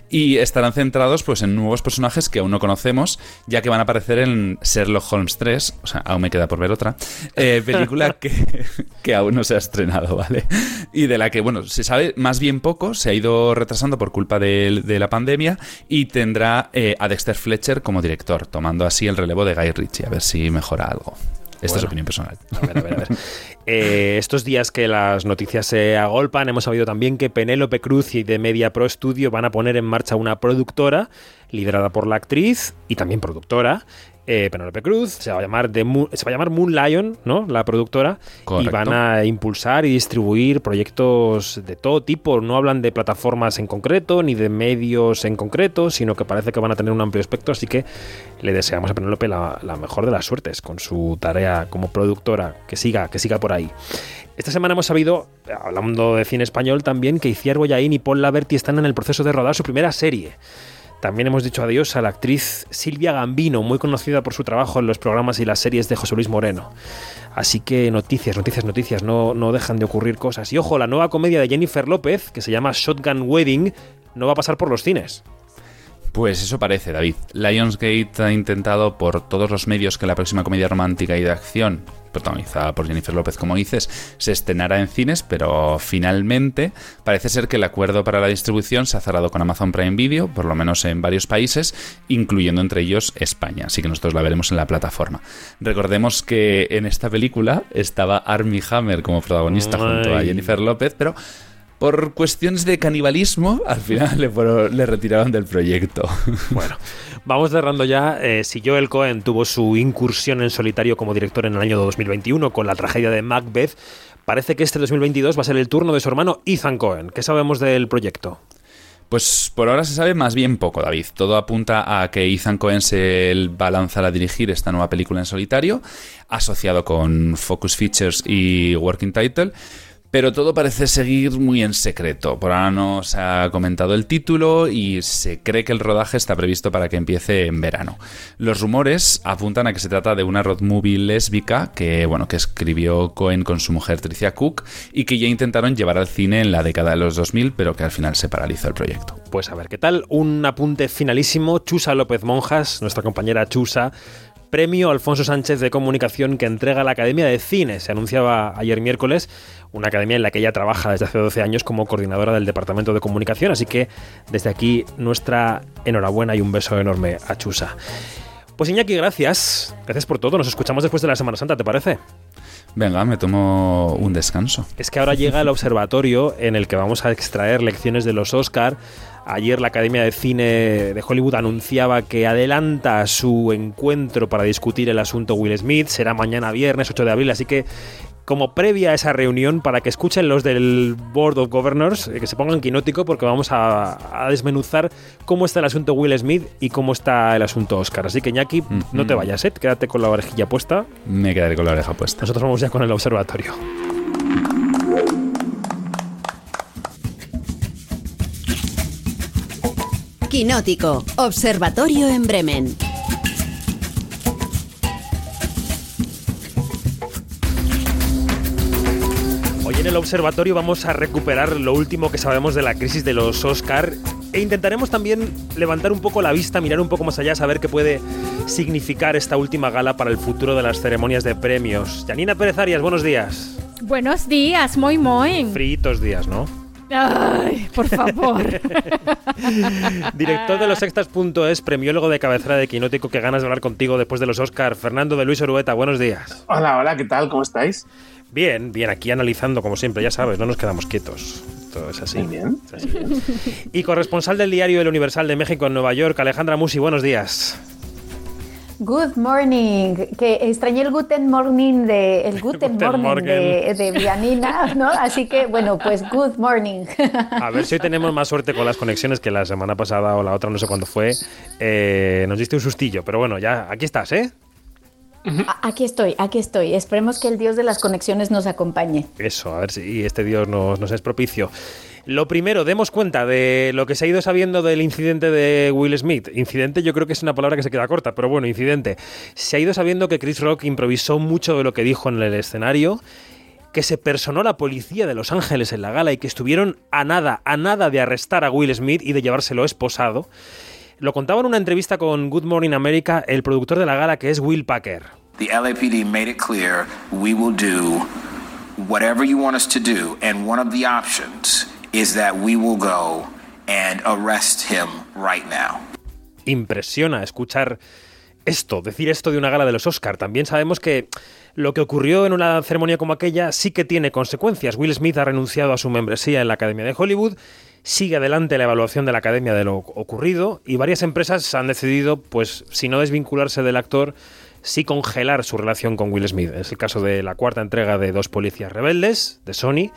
J: y estarán centrados pues en nuevos personajes que aún no conocemos, ya que van a aparecer en Sherlock Holmes 3, o sea, aún me queda por ver otra, eh, película que, que, aún no se ha estrenado, ¿vale? Y de la que, bueno, se sabe más bien poco, se ha ido retrasando por culpa de, la pandemia y tendrá eh, a Dexter Fletcher como director, tomando así el relevo de Guy Ritchie, a ver si mejora algo. Esta es opinión personal.
A: A ver, a ver, a ver. Eh, estos días que las noticias se agolpan, hemos sabido también que Penélope Cruz y de Media Pro Studio van a poner en marcha una productora liderada por la actriz y también productora eh, Penélope Cruz, se va a llamar The Moon, se va a llamar Moon Lion, ¿no? La productora y van a impulsar y distribuir proyectos de todo tipo. No hablan de plataformas en concreto ni de medios en concreto, sino que parece que van a tener un amplio espectro. Así que le deseamos a Penélope la, la mejor de las suertes con su tarea como productora. Que siga, que siga por ahí. Esta semana hemos sabido, hablando de cine español también, que Iciar Boyaín y Paul Laverty están en el proceso de rodar su primera serie. También hemos dicho adiós a la actriz Silvia Gambino, muy conocida por su trabajo en los programas y las series de José Luis Moreno. Así que noticias, noticias, noticias, no, no dejan de ocurrir cosas. Y ojo, la nueva comedia de Jennifer López, que se llama Shotgun Wedding, no va a pasar por los cines.
J: Pues eso parece, David. Lionsgate ha intentado por todos los medios que la próxima comedia romántica y de acción, protagonizada por Jennifer López, como dices, se estrenara en cines, pero finalmente parece ser que el acuerdo para la distribución se ha cerrado con Amazon Prime Video, por lo menos en varios países, incluyendo entre ellos España, así que nosotros la veremos en la plataforma. Recordemos que en esta película estaba Armie Hammer como protagonista junto a Jennifer López, pero por cuestiones de canibalismo, al final le, le retiraron del proyecto.
A: Bueno, vamos cerrando ya. Eh, si Joel Cohen tuvo su incursión en solitario como director en el año 2021 con la tragedia de Macbeth, parece que este 2022 va a ser el turno de su hermano Ethan Cohen. ¿Qué sabemos del proyecto?
J: Pues por ahora se sabe más bien poco, David. Todo apunta a que Ethan Cohen se va a lanzar a dirigir esta nueva película en solitario, asociado con Focus Features y Working Title. Pero todo parece seguir muy en secreto. Por ahora no se ha comentado el título y se cree que el rodaje está previsto para que empiece en verano. Los rumores apuntan a que se trata de una road movie lésbica que, bueno, que escribió Cohen con su mujer Tricia Cook y que ya intentaron llevar al cine en la década de los 2000, pero que al final se paralizó el proyecto.
A: Pues a ver, ¿qué tal? Un apunte finalísimo. Chusa López Monjas, nuestra compañera Chusa, premio Alfonso Sánchez de Comunicación que entrega la Academia de Cine. Se anunciaba ayer miércoles una academia en la que ella trabaja desde hace 12 años como coordinadora del Departamento de Comunicación. Así que desde aquí nuestra enhorabuena y un beso enorme a Chusa. Pues Iñaki, gracias. Gracias por todo. Nos escuchamos después de la Semana Santa, ¿te parece?
J: Venga, me tomo un descanso.
A: Es que ahora llega el observatorio en el que vamos a extraer lecciones de los Oscar Ayer la Academia de Cine de Hollywood anunciaba que adelanta su encuentro para discutir el asunto Will Smith. Será mañana viernes 8 de abril, así que como previa a esa reunión para que escuchen los del Board of Governors, eh, que se pongan quinótico porque vamos a, desmenuzar cómo está el asunto Will Smith y cómo está el asunto Oscar. Así que Ñaki, no te vayas, ¿eh? quédate con la orejilla puesta.
J: Me quedaré con la oreja puesta.
A: Nosotros vamos ya con el observatorio.
B: Quinótico, Observatorio en Bremen.
A: Hoy en el observatorio vamos a recuperar lo último que sabemos de la crisis de los Oscar e intentaremos también levantar un poco la vista, mirar un poco más allá, saber qué puede significar esta última gala para el futuro de las ceremonias de premios. Janina Pérez Arias, buenos días.
M: Buenos días, muy muy.
A: Fritos días, ¿no?
M: Ay, por favor.
A: Director de los sextas.es, premiólogo de cabecera de Quinótico, que ganas de hablar contigo después de los Oscar. Fernando de Luis Orueta, buenos días.
N: Hola, hola, ¿qué tal? ¿Cómo estáis?
A: Bien, bien, aquí analizando como siempre, ya sabes, no nos quedamos quietos. Todo es así.
N: bien.
A: Y corresponsal del diario El Universal de México en Nueva York, Alejandra Musi, buenos días.
O: Good morning, que extrañé el Guten Morning de el Guten, morning, De, de Vianina, ¿no? Así que bueno, pues good morning.
A: A ver si hoy tenemos más suerte con las conexiones que la semana pasada o la otra, no sé cuándo fue. Eh, nos diste un sustillo, pero bueno, ya aquí estás, ¿eh?
O: Aquí estoy, aquí estoy. Esperemos que el Dios de las conexiones nos acompañe.
A: Eso, a ver si este Dios nos, nos es propicio. Lo primero, demos cuenta de lo que se ha ido sabiendo del incidente de Will Smith. Incidente yo creo que es una palabra que se queda corta, pero bueno, incidente. Se ha ido sabiendo que Chris Rock improvisó mucho de lo que dijo en el escenario que se personó la policía de Los Ángeles en la gala y que estuvieron a nada, a nada de arrestar a Will Smith y de llevárselo esposado. Lo contaba en una entrevista con Good Morning America el productor de la gala que es Will Packer.
P: Is that we will go and arrest him right now.
A: Impresiona escuchar esto, decir esto de una gala de los Oscar. También sabemos que lo que ocurrió en una ceremonia como aquella sí que tiene consecuencias. Will Smith ha renunciado a su membresía en la Academia de Hollywood, sigue adelante la evaluación de la Academia de lo ocurrido y varias empresas han decidido, pues, si no desvincularse del actor, sí congelar su relación con Will Smith. Es el caso de la cuarta entrega de Dos Policías Rebeldes, de Sony,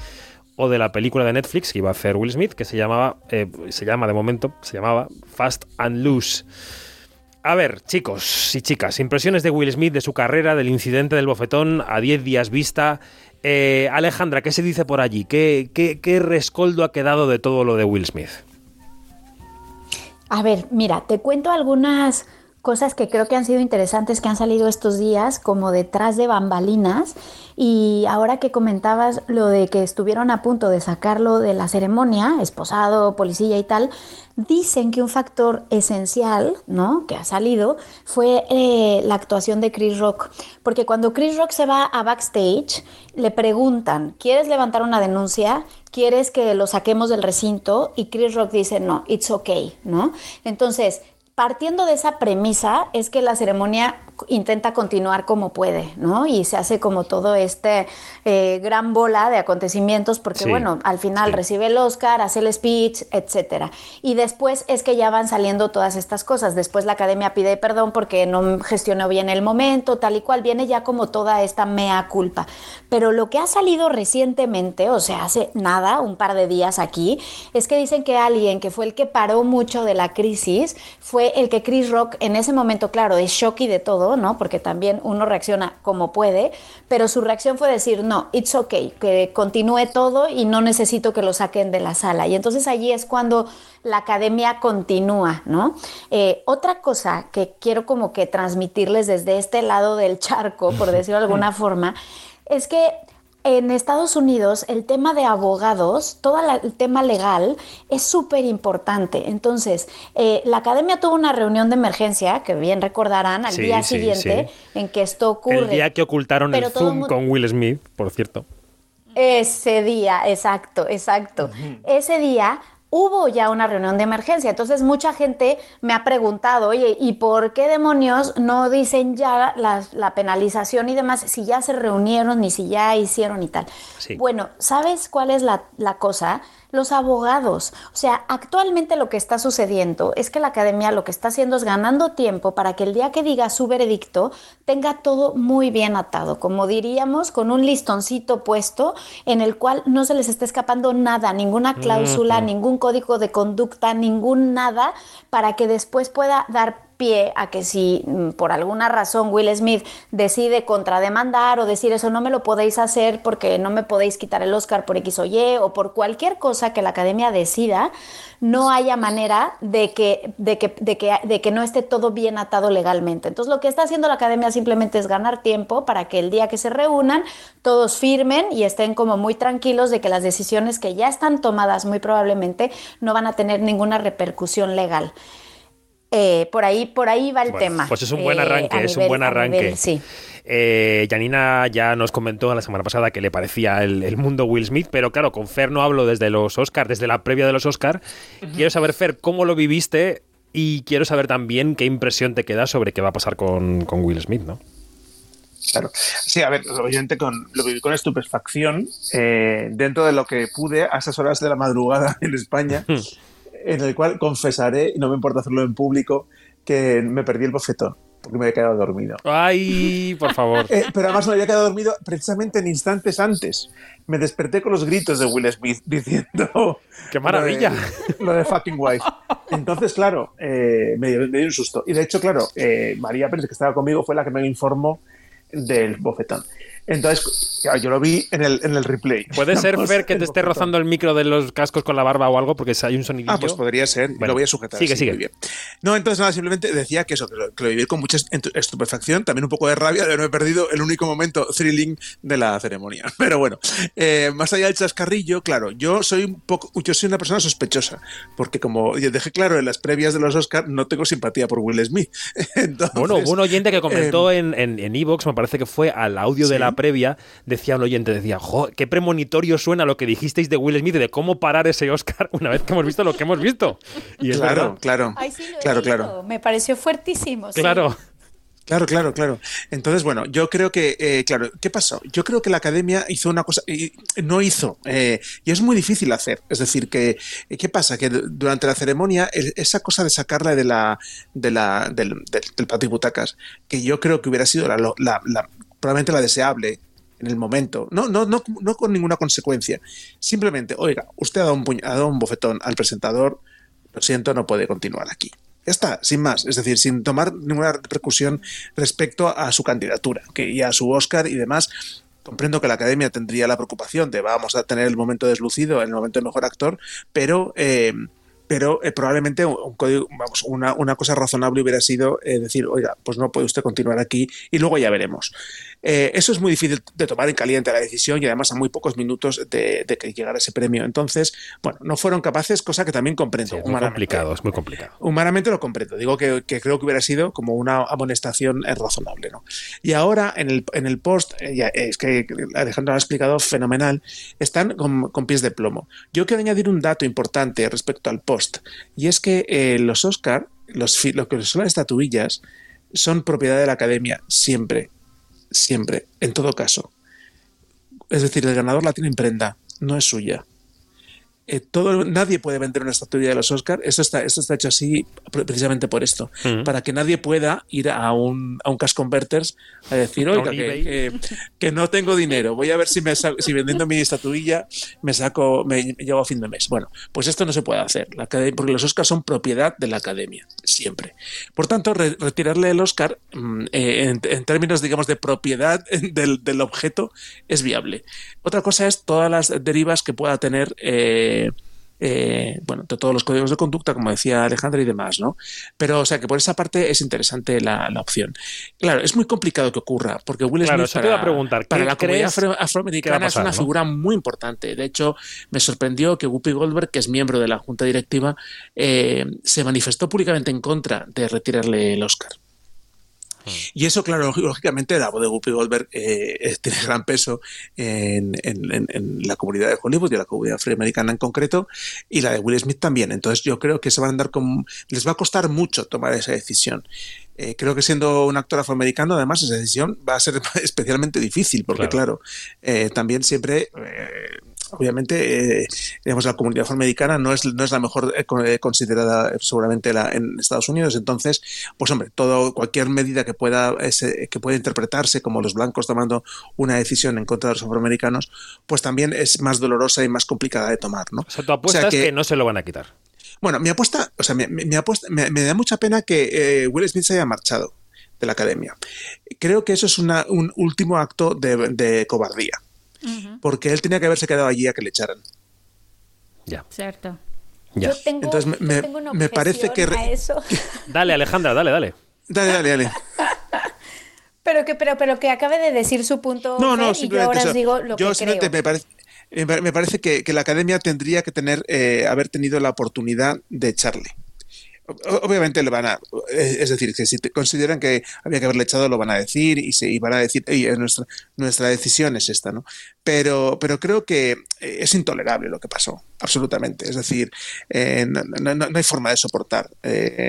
A: o de la película de Netflix que iba a hacer Will Smith, que se llamaba, eh, se llama de momento, se llamaba Fast and Loose. A ver, chicos y chicas, impresiones de Will Smith, de su carrera, del incidente del bofetón a 10 días vista. Eh, Alejandra, ¿qué se dice por allí? ¿Qué, ¿Qué, qué rescoldo ha quedado de todo lo de Will Smith?
O: A ver, mira, te cuento algunas cosas que creo que han sido interesantes que han salido estos días, como detrás de bambalinas. Y ahora que comentabas lo de que estuvieron a punto de sacarlo de la ceremonia, esposado, policía y tal, dicen que un factor esencial, ¿no? Que ha salido fue eh, la actuación de Chris Rock, porque cuando Chris Rock se va a backstage le preguntan, ¿quieres levantar una denuncia? ¿Quieres que lo saquemos del recinto? Y Chris Rock dice, no, it's okay, ¿no? Entonces, partiendo de esa premisa es que la ceremonia intenta continuar como puede, ¿no? Y se hace como todo este eh, gran bola de acontecimientos porque, bueno, al final recibe el Oscar, hace el speech, etcétera. Y después es que ya van saliendo todas estas cosas. Después la academia pide perdón porque no gestionó bien el momento, tal y cual. Viene ya como toda esta mea culpa. Pero lo que ha salido recientemente, o sea, hace nada, un par de días aquí, es que dicen que alguien que fue el que paró mucho de la crisis fue el que Chris Rock en ese momento, claro, de shock y de todo, ¿no? Porque también uno reacciona como puede, pero su reacción fue decir, no, it's okay, que continúe todo y no necesito que lo saquen de la sala. Y entonces allí es cuando la academia continúa, ¿no? Eh, otra cosa que quiero como que transmitirles desde este lado del charco, por decirlo de alguna forma, es que en Estados Unidos el tema de abogados, todo el tema legal es súper importante. Entonces, eh, la academia tuvo una reunión de emergencia, que bien recordarán, al día siguiente en que esto ocurre.
A: El día que ocultaron el Zoom con Will Smith, por cierto.
O: Ese día, exacto, exacto. Ese día hubo ya una reunión de emergencia. Entonces mucha gente me ha preguntado, oye, ¿y por qué demonios no dicen ya la, penalización y demás si ya se reunieron ni si ya hicieron y tal? Bueno, ¿sabes cuál es la, la cosa? Los abogados. O sea, actualmente lo que está sucediendo es que la academia lo que está haciendo es ganando tiempo para que el día que diga su veredicto tenga todo muy bien atado, como diríamos, con un listoncito puesto en el cual no se les está escapando nada, ninguna cláusula, ningún código de conducta, ningún nada, para que después pueda dar a que si mm, por alguna razón Will Smith decide contrademandar o decir eso no me lo podéis hacer porque no me podéis quitar el Oscar por X o Y o por cualquier cosa que la academia decida, no haya manera de que, de que, de que, de que no esté todo bien atado legalmente. Entonces lo que está haciendo la academia simplemente es ganar tiempo para que el día que se reúnan todos firmen y estén como muy tranquilos de que las decisiones que ya están tomadas muy probablemente no van a tener ninguna repercusión legal. Eh, por ahí, por ahí va el tema.
A: Pues es un buen eh, arranque, es un buen arranque. sí. Eh, Janina ya nos comentó la semana pasada que le parecía el, mundo Will Smith, pero claro, con Fer no hablo desde los Oscars, desde la previa de los Oscars. Quiero saber, Fer, cómo lo viviste y quiero saber también qué impresión te queda sobre qué va a pasar con, Will Smith, ¿no?
N: Claro. Sí, a ver, obviamente con, lo viví con estupefacción dentro de lo que pude a esas horas de la madrugada en España. En el cual confesaré, y no me importa hacerlo en público, que me perdí el bofetón porque me había quedado dormido.
A: Ay, por favor.
N: Eh, pero además me había quedado dormido precisamente en instantes antes. Me desperté con los gritos de Will Smith diciendo...
A: ¡Qué maravilla!
N: Lo de, fucking wife. Entonces, claro, eh, me, dio un susto. Y de hecho, claro, eh, María Pérez, que estaba conmigo, fue la que me informó del bofetón. Entonces, yo lo vi en el, en el replay.
A: ¿Puede ser, ver que te esté rozando el micro de los cascos con la barba o algo? Porque hay un sonidillo.
N: Ah, pues podría ser. lo voy a sujetar.
A: Sigue, sigue. Bien.
N: No, entonces nada, simplemente decía que eso, que lo, viví con mucha estupefacción, también un poco de rabia de haberme perdido el único momento thrilling de la ceremonia. Pero bueno, eh, más allá del chascarrillo, claro, yo soy un poco, yo soy una persona sospechosa, porque como dejé claro en las previas de los Oscars, no tengo simpatía por Will Smith.
A: bueno, hubo un oyente que comentó em, en Evox, en, me parece que fue al audio de la previa, decía un oyente, decía, jo, qué premonitorio suena lo que dijisteis de Will Smith, de cómo parar ese Oscar una vez que hemos visto lo que hemos visto. Y
N: claro, claro, claro, claro.
O: Me pareció fuertísimo.
A: Claro.
N: Claro, claro, claro. Entonces, bueno, yo creo que, eh, claro, ¿qué pasó? Yo creo que la academia hizo una cosa, y no hizo, eh, y es muy difícil hacer. Es decir, que, eh, ¿qué pasa? Que durante la ceremonia, el- esa cosa de sacarla de la, de la, del, del, del patio de butacas, que yo creo que hubiera sido la, la- la- probablemente la deseable en el momento, no, no, no, no con ninguna consecuencia. Simplemente, oiga, usted ha dado un, ha un bofetón al presentador, lo siento, no puede continuar aquí. Ya está, sin más, es decir, sin tomar ninguna repercusión respecto a su candidatura que, y a su Oscar y demás. Comprendo que la academia tendría la preocupación de vamos a tener el momento deslucido, el momento de mejor actor, pero, eh, pero eh, probablemente un código, vamos, una, una cosa razonable hubiera sido eh, decir, oiga, pues no puede usted continuar aquí y luego ya veremos. Eh, eso es muy difícil de tomar en caliente la decisión y además a muy pocos minutos de, de que llegara ese premio. Entonces, bueno, no fueron capaces, cosa que también comprendo.
A: Muy
N: humanamente.
A: complicado, es muy complicado.
N: Humanamente lo comprendo. Digo que, que creo que hubiera sido como una amonestación eh, razonable, ¿no? Y ahora en el, en el post, eh, ya, es que Alejandro lo ha explicado fenomenal, están con, con pies de plomo. Yo quiero añadir un dato importante respecto al post, y es que eh, los Oscar, los, lo que son las estatuillas, son propiedad de la academia siempre, siempre, en todo caso. Es decir, el ganador la tiene en prenda, no es suya. Eh, todo, nadie puede vender una estatuilla de los Oscar. Esto está, esto está hecho así pre- precisamente por esto, para que nadie pueda ir a un, a un cash converters a decir, oiga, que, que- que no tengo dinero, voy a ver si, me si vendiendo mi estatuilla me saco, me, me llego a fin de mes. Bueno, pues esto no se puede hacer, la academia- porque los Oscars son propiedad de la academia, siempre. Por tanto, re- retirarle el Oscar mm, eh, en, en términos, digamos, de propiedad del, del objeto es viable. Otra cosa es todas las derivas que pueda tener. eh, eh, bueno, de todos los códigos de conducta, como decía Alejandra y demás, ¿no? Pero, o sea, que por esa parte es interesante la, la opción. Claro, es muy complicado que ocurra, porque Will
A: Claro,
N: Smith
A: te
N: para,
A: a preguntar,
N: para
A: ¿qué
N: la comunidad afro- afroamericana
A: pasar,
N: es una
A: no?
N: figura muy importante. De hecho, me sorprendió que Whoopi Goldberg, que es miembro de la junta directiva, eh, se manifestó públicamente en contra de retirarle el Oscar. Y eso, claro, lógi- lógicamente, la voz de Whoopi Goldberg eh, eh, tiene gran peso en, en- en- en la comunidad de Hollywood y en la comunidad afroamericana en concreto, y la de Will Smith también. Entonces, yo creo que se van a andar con. Les va a costar mucho tomar esa decisión. Eh, creo que siendo un actor afroamericano, además, esa decisión va a ser especialmente difícil, porque, claro, eh, también siempre. Obviamente, eh, digamos, la comunidad afroamericana no es, no es la mejor eh, eh, considerada seguramente la, en Estados Unidos. Entonces, pues hombre, todo, cualquier medida que pueda, ese- que pueda interpretarse como los blancos tomando una decisión en contra de los afroamericanos, pues también es más dolorosa y más complicada de tomar, ¿no?
A: O sea, tu apuesta es que no se lo van a quitar.
N: Bueno, mi apuesta, o sea, mi, mi- mi apuesta, me, me da mucha pena que eh, Will Smith se haya marchado de la academia. Creo que eso es una- un último acto de, de cobardía, porque él tenía que haberse quedado allí a que le echaran.
A: Ya.
M: Cierto.
A: Ya.
O: Yo tengo,
N: Entonces, me-
O: yo
N: me-
O: tengo una
N: me parece que
O: objeción
N: re-
O: a eso.
A: Dale, Alejandra, dale, dale.
N: Dale, dale, dale.
O: Pero que, pero, pero que acabe de decir su punto
N: No, no,
O: y yo
N: simplemente
O: ahora
N: eso.
O: os digo lo
N: Yo
O: que
N: simplemente
O: creo.
N: me parece, me pare- me parece que, que la academia tendría que tener, eh, haber tenido la oportunidad de echarle. Obviamente le van a, eh, es decir, que si consideran que había que haberle echado, lo van a decir y, se, van a decir, "Oye, nuestra, nuestra decisión es esta, ¿no? Pero, pero creo que eh, es intolerable lo que pasó, absolutamente. Es decir, eh, no, no- hay forma de soportar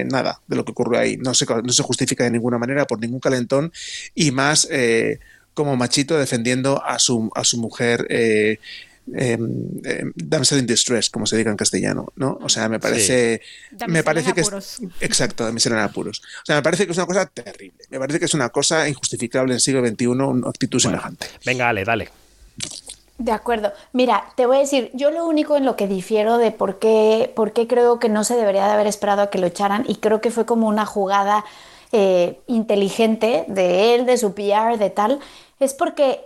N: nada de lo que ocurrió ahí. No se, no se justifica de ninguna manera por ningún calentón y más como machito defendiendo a su, a su mujer. Eh, damsel in distress, como se diga en castellano, ¿no? O sea, me parece, me parece que es,
M: apuros.
N: exacto, damisela en apuros. O sea, me parece que es una cosa terrible. Me parece que es una cosa injustificable en el siglo XXI, una actitud semejante.
A: Venga, Ale, dale.
O: De acuerdo. Mira, te voy a decir, yo lo único en lo que difiero de por qué, por qué creo que no se debería de haber esperado a que lo echaran y creo que fue como una jugada eh, inteligente de él, de su PR, de tal, es porque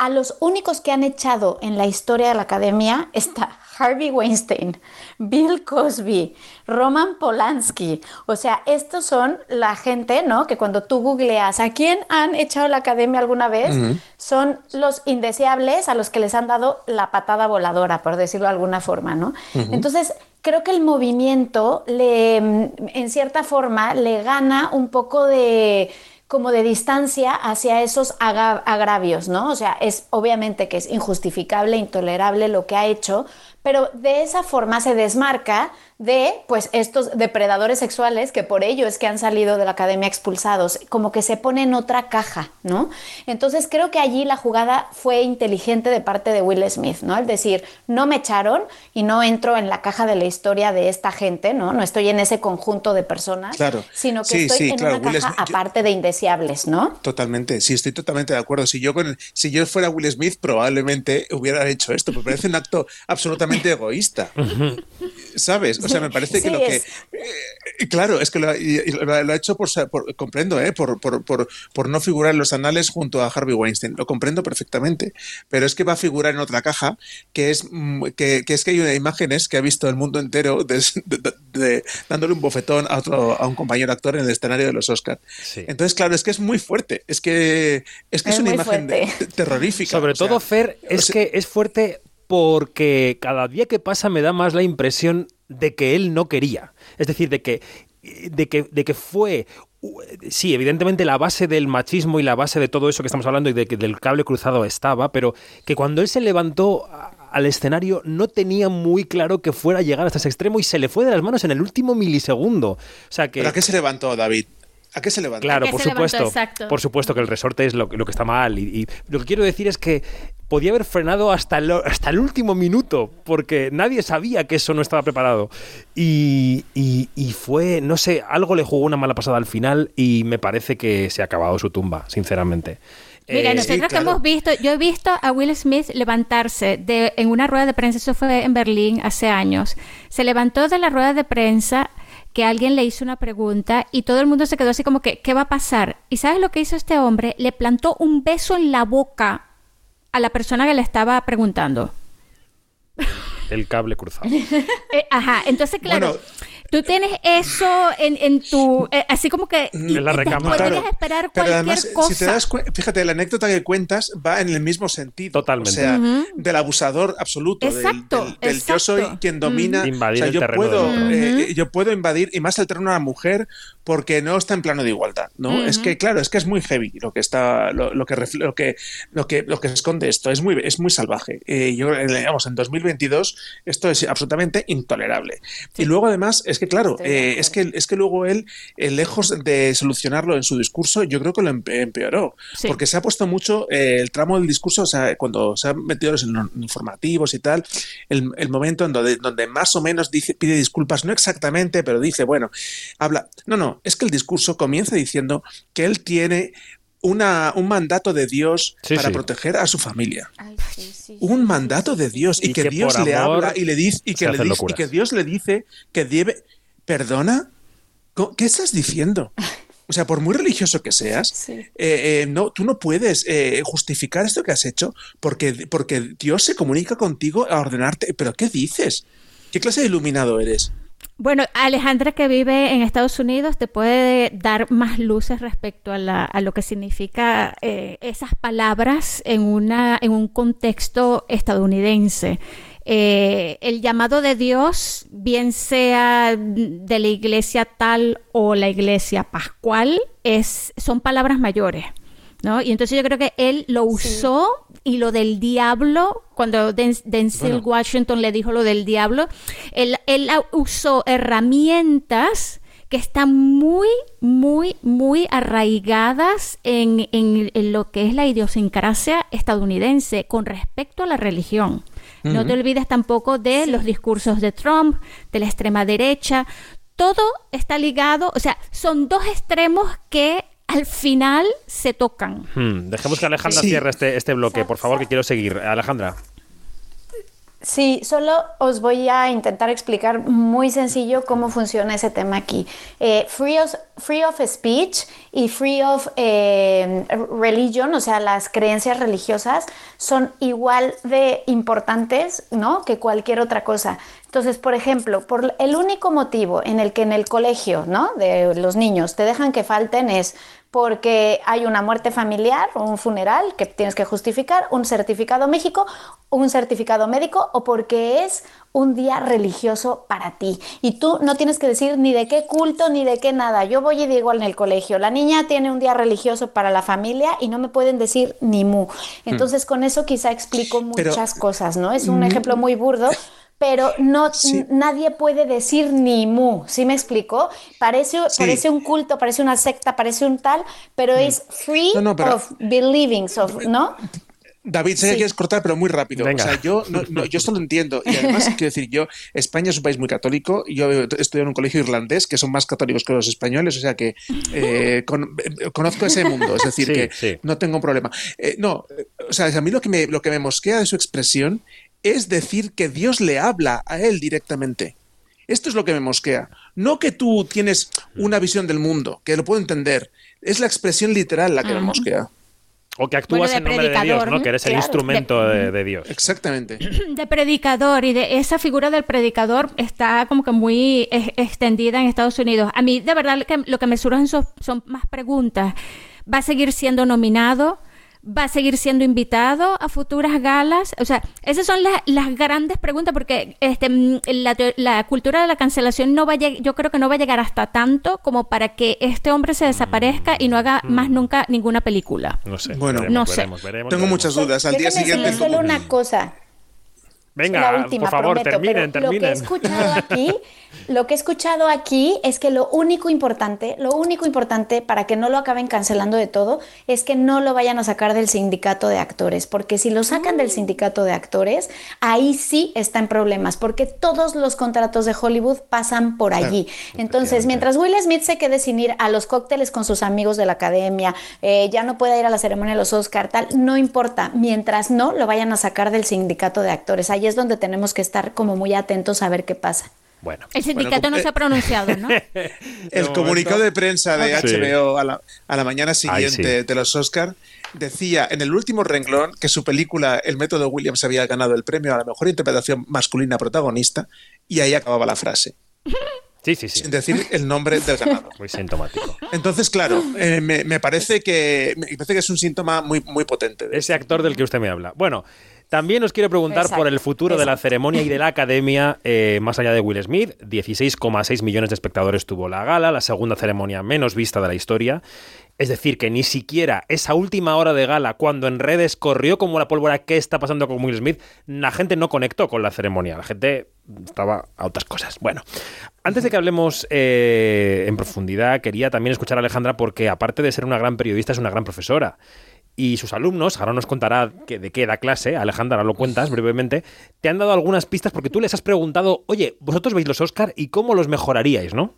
O: a los únicos que han echado en la historia de la academia está Harvey Weinstein, Bill Cosby, Roman Polanski. O sea, estos son la gente, ¿no? Que cuando tú googleas a quién han echado la academia alguna vez, son los indeseables a los que les han dado la patada voladora, por decirlo de alguna forma, ¿no? Entonces, creo que el movimiento le, en cierta forma, le gana un poco de como de distancia hacia esos agravios, ¿no? O sea, es obviamente que es injustificable, intolerable lo que ha hecho, pero de esa forma se desmarca de pues estos depredadores sexuales que por ello es que han salido de la academia expulsados, como que se pone en otra caja, ¿no? Entonces creo que allí la jugada fue inteligente de parte de Will Smith, ¿no? Es decir, no me echaron y no entro en la caja de la historia de esta gente, ¿no? No estoy en ese conjunto de personas,
N: Claro.
O: sino que
N: Sí,
O: estoy
N: sí,
O: en
N: claro,
O: una
N: Will
O: caja
N: Smith- yo-
O: aparte de indeseables, ¿no?
N: Totalmente, sí, estoy totalmente de acuerdo. Si yo, con, si yo fuera Will Smith, probablemente hubiera hecho esto, me parece un acto absolutamente egoísta. ¿Sabes? O sea, me parece que
O: Sí,
N: lo que.
O: es.
N: eh, claro, es que lo, y- y lo ha- lo ha hecho por, comprendo, ¿eh? Por, por, por, por no figurar en los anales junto a Harvey Weinstein. Lo comprendo perfectamente. Pero es que va a figurar en otra caja, que es mm, que, que es que hay una imágenes que ha visto el mundo entero de- de- de- dándole un bofetón a otro, a un compañero actor en el escenario de los Oscars. Entonces, claro, es que es muy fuerte. Es que es, que es,
O: Es
N: una imagen terrorífica.
A: Sobre
N: o sea,
A: todo, Fer, es que es fuerte porque cada día que pasa me da más la impresión de que él no quería. Es decir, de que, de que, de que fue. Sí, evidentemente la base del machismo y la base de todo eso que estamos hablando y de que del cable cruzado estaba, pero que cuando él se levantó al escenario no tenía muy claro que fuera a llegar hasta ese extremo y se le fue de las manos en el último milisegundo. O sea que
N: ¿Pero a qué se levantó David? ¿A qué se levantó?
A: Claro,
M: qué
A: por
M: se levantó?
A: supuesto.
M: Exacto.
A: Por supuesto que el resorte es lo, lo que está mal. Y, y lo que quiero decir es que podía haber frenado hasta el, hasta el último minuto, porque nadie sabía que eso no estaba preparado. Y, y- y fue, no sé, algo le jugó una mala pasada al final y me parece que se ha acabado su tumba, sinceramente.
M: Mira,
A: Eh,
M: nosotros que hemos visto, yo he visto a Will Smith levantarse de, en una rueda de prensa, eso fue en Berlín hace años. Se levantó de la rueda de prensa que alguien le hizo una pregunta y todo el mundo se quedó así como que, ¿qué va a pasar? ¿Y sabes lo que hizo este hombre? Le plantó un beso en la boca a la persona que le estaba preguntando.
A: el cable cruzado.
M: Eh, ajá, entonces claro,
N: Bueno.
M: Tú tienes eso en, en tu, eh, así como que y-
A: En la recámara.
M: podrías
N: Claro,
M: esperar
N: Pero
M: cualquier
N: además,
M: cosa.
N: si te das cuenta, fíjate, la anécdota que cuentas va en el mismo sentido.
A: Totalmente.
N: O sea, del abusador absoluto, del-
M: Exacto,
N: del, del yo
M: exacto.
N: soy quien domina.
A: Invadir
N: o sea,
A: el
N: yo
A: terreno
N: puedo,
A: del
N: eh, yo puedo invadir, y más el terreno de una mujer, porque no está en plano de igualdad. ¿no? Es que, claro, es que es muy heavy lo que está, lo, lo que, refle- lo que, lo que, lo que esconde esto. Es muy, es muy salvaje. Eh, yo, eh, digamos, en 2022 esto es absolutamente intolerable. Y luego, además, es que, claro, eh, es que, es que luego él, eh, lejos de solucionarlo en su discurso, yo creo que lo empe- empeoró.
M: Sí.
N: Porque se ha puesto mucho eh, el tramo del discurso, o sea, cuando se han metido los in- informativos y tal, el, el momento en donde, donde más o menos dice, pide disculpas, no exactamente, pero dice, bueno, habla. No, no, es que el discurso comienza diciendo que él tiene una, un mandato de Dios
A: Sí,
N: para
A: sí.
N: proteger a su familia.
O: Ay, sí, sí, sí,
N: Un mandato de Dios y,
A: Y
N: que,
A: que
N: Dios le habla y le dice y que, le dice, y que Dios le dice que debe perdona ¿Cómo- ¿qué estás diciendo? O sea, por muy religioso que seas,
O: Sí.
N: eh, eh, no, tú no puedes eh, justificar esto que has hecho porque, porque Dios se comunica contigo a ordenarte. ¿Pero qué dices? ¿Qué clase de iluminado eres?
M: Bueno, Alejandra que vive en Estados Unidos te puede dar más luces respecto a, la- a lo que significa eh, esas palabras en, una, en un contexto estadounidense. Eh, el llamado de Dios, bien sea de la iglesia tal o la iglesia pascual, es, son palabras mayores. ¿no? Y entonces yo creo que él lo usó y lo del diablo, cuando Den- Denzel
N: Bueno.
M: Washington le dijo lo del diablo, él, él usó herramientas que están muy, muy, muy arraigadas en, en- en lo que es la idiosincrasia estadounidense con respecto a la religión. No te olvides tampoco de los discursos de Trump, de la extrema derecha. Todo está ligado, o sea, son dos extremos que al final se tocan.
A: Hmm, Dejemos que Alejandra
N: Sí.
A: cierre este, este bloque, por favor, que quiero seguir. Alejandra.
O: Sí, solo os voy a intentar explicar muy sencillo cómo funciona ese tema aquí. Eh, free, of, free of speech y free of eh, religion, o sea, las creencias religiosas, son igual de importantes ¿no? que cualquier otra cosa. Entonces, por ejemplo, por el único motivo en el que en el colegio ¿no? de los niños te dejan que falten es porque hay una muerte familiar, un funeral que tienes que justificar, un certificado México, un certificado médico o porque es un día religioso para ti. Y tú no tienes que decir ni de qué culto ni de qué nada. Yo voy y digo en el colegio, la niña tiene un día religioso para la familia y no me pueden decir ni mu. Entonces con eso quizá explico muchas cosas, ¿no? Es un ejemplo muy burdo, pero no nadie puede decir ni mu, ¿sí me explico? Parece, parece un culto, parece una secta, parece un tal, pero es free of believings, of, ¿no?
N: David, sé que quieres cortar, pero muy rápido. O sea, yo, no, yo esto lo entiendo. Y además, quiero decir, yo, España es un país muy católico. Yo estudié en un colegio irlandés que son más católicos que los españoles. O sea que eh, eh, conozco ese mundo. Es decir, que no tengo problema. Eh, no, o sea, a mí lo que, me, lo que me mosquea de su expresión es decir que Dios le habla a él directamente. Esto es lo que me mosquea. No que tú tienes una visión del mundo, que lo puedo entender. Es la expresión literal la que me mosquea.
A: O que actúas en nombre de Dios, ¿no? Que eres el instrumento de, Dios.
N: Exactamente.
M: De predicador y de esa figura del predicador está como que muy extendida en Estados Unidos. A mí, de verdad, lo que me surgen son más preguntas. ¿Va a seguir siendo nominado? Va a seguir siendo invitado a futuras galas? O sea, esas son las, grandes preguntas porque este, mm, la, cultura de la cancelación no va a yo creo que no va a llegar hasta tanto como para que este hombre se desaparezca y no haga mm. más nunca ninguna película.
A: No sé.
N: Bueno,
A: no
N: sé. Tengo muchas dudas. Al día siguiente...
O: Solo una cosa.
A: Venga, por favor, terminen, terminen.
O: Lo que he escuchado aquí, lo que he escuchado aquí es que lo único importante, lo único importante para que no lo acaben cancelando de todo es que no lo vayan a sacar del sindicato de actores, porque si lo sacan del sindicato de actores, ahí sí está en problemas, porque todos los contratos de Hollywood pasan por allí. Entonces, mientras Will Smith se quede sin ir a los cócteles con sus amigos de la academia, eh, ya no pueda ir a la ceremonia de los Oscar, tal, no importa, mientras no lo vayan a sacar del sindicato de actores ahí es donde tenemos que estar como muy atentos a ver qué pasa.
A: Bueno.
M: El sindicato no se ha pronunciado, ¿no?
N: el comunicado de prensa de HBO a, la, mañana siguiente de los Oscar decía en el último renglón que su película El método Williams había ganado el premio a la mejor interpretación masculina protagonista y ahí acababa la frase.
A: Sí, sí, sí.
N: Sin decir el nombre del ganador.
A: Muy sintomático.
N: Entonces, claro, eh, me, parece que, me parece que es un síntoma muy, muy potente.
A: Ese actor del que usted me habla. Bueno, también os quiero preguntar por el futuro de la ceremonia y de la academia, eh, más allá de Will Smith. 16,6 millones de espectadores tuvo la gala, la segunda ceremonia menos vista de la historia. Es decir, que ni siquiera esa última hora de gala, cuando en redes corrió como la pólvora qué está pasando con Will Smith, la gente no conectó con la ceremonia. La gente estaba a otras cosas. Bueno, antes de que hablemos eh, en profundidad, quería también escuchar a Alejandra porque, aparte de ser una gran periodista, es una gran profesora y sus alumnos, ahora nos contará que, de qué da clase, Alejandra, lo cuentas brevemente, te han dado algunas pistas porque tú les has preguntado, oye, vosotros veis los Oscar y cómo los mejoraríais, ¿no?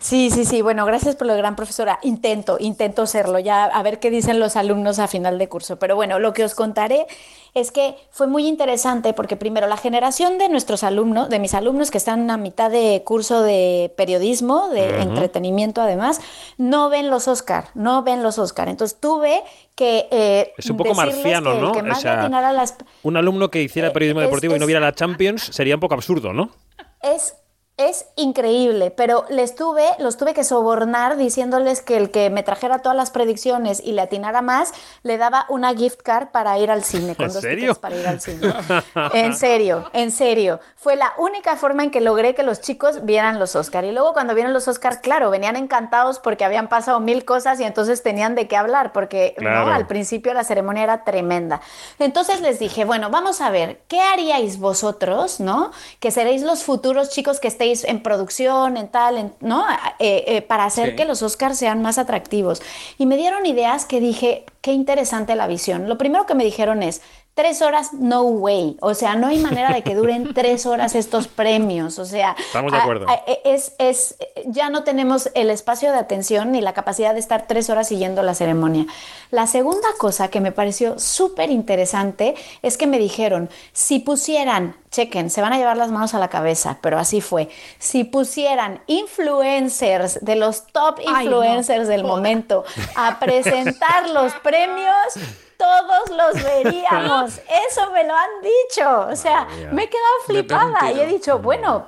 O: Sí, sí, sí. Bueno, gracias por lo gran profesora. Intento, intento serlo, ya a ver qué dicen los alumnos a final de curso. Pero bueno, lo que os contaré es que fue muy interesante porque primero la generación de nuestros alumnos, de mis alumnos que están a mitad de curso de periodismo, de entretenimiento además, no ven los Oscar, no ven los Oscar. Entonces tuve que... Eh,
A: es un poco marciano, ¿no? Un alumno que hiciera periodismo deportivo y no viera la Champions sería un poco absurdo, ¿no?
O: Es es increíble, pero les tuve, los tuve que sobornar diciéndoles que el que me trajera todas las predicciones y le atinara más, le daba una gift card para ir al cine, con
A: ¿En
O: dos
A: serio?
O: para ir al cine. en serio, en serio. Fue la única forma en que logré que los chicos vieran los Oscar. Y luego cuando vieron los Oscar, claro, venían encantados porque habían pasado mil cosas y entonces tenían de qué hablar, porque al principio la ceremonia era tremenda. Entonces les dije, bueno, vamos a ver, ¿qué haríais vosotros, no? Que seréis los futuros chicos que estéis en producción, en tal, ¿no? Eh, eh, para hacer que los Oscars sean más atractivos. Y me dieron ideas que dije, qué interesante la visión. Lo primero que me dijeron es, tres horas, no way. O sea, no hay manera de que duren tres horas estos premios. O sea,
A: estamos de acuerdo.
O: Es, es, ya no tenemos el espacio de atención ni la capacidad de estar tres horas siguiendo la ceremonia. La segunda cosa que me pareció súper interesante es que me dijeron, si pusieran, chequen, se van a llevar las manos a la cabeza, pero así fue, si pusieran influencers de los top influencers del momento a presentar los premios, todos los veríamos. Eso me lo han dicho. O sea, me he quedado flipada y he dicho, bueno,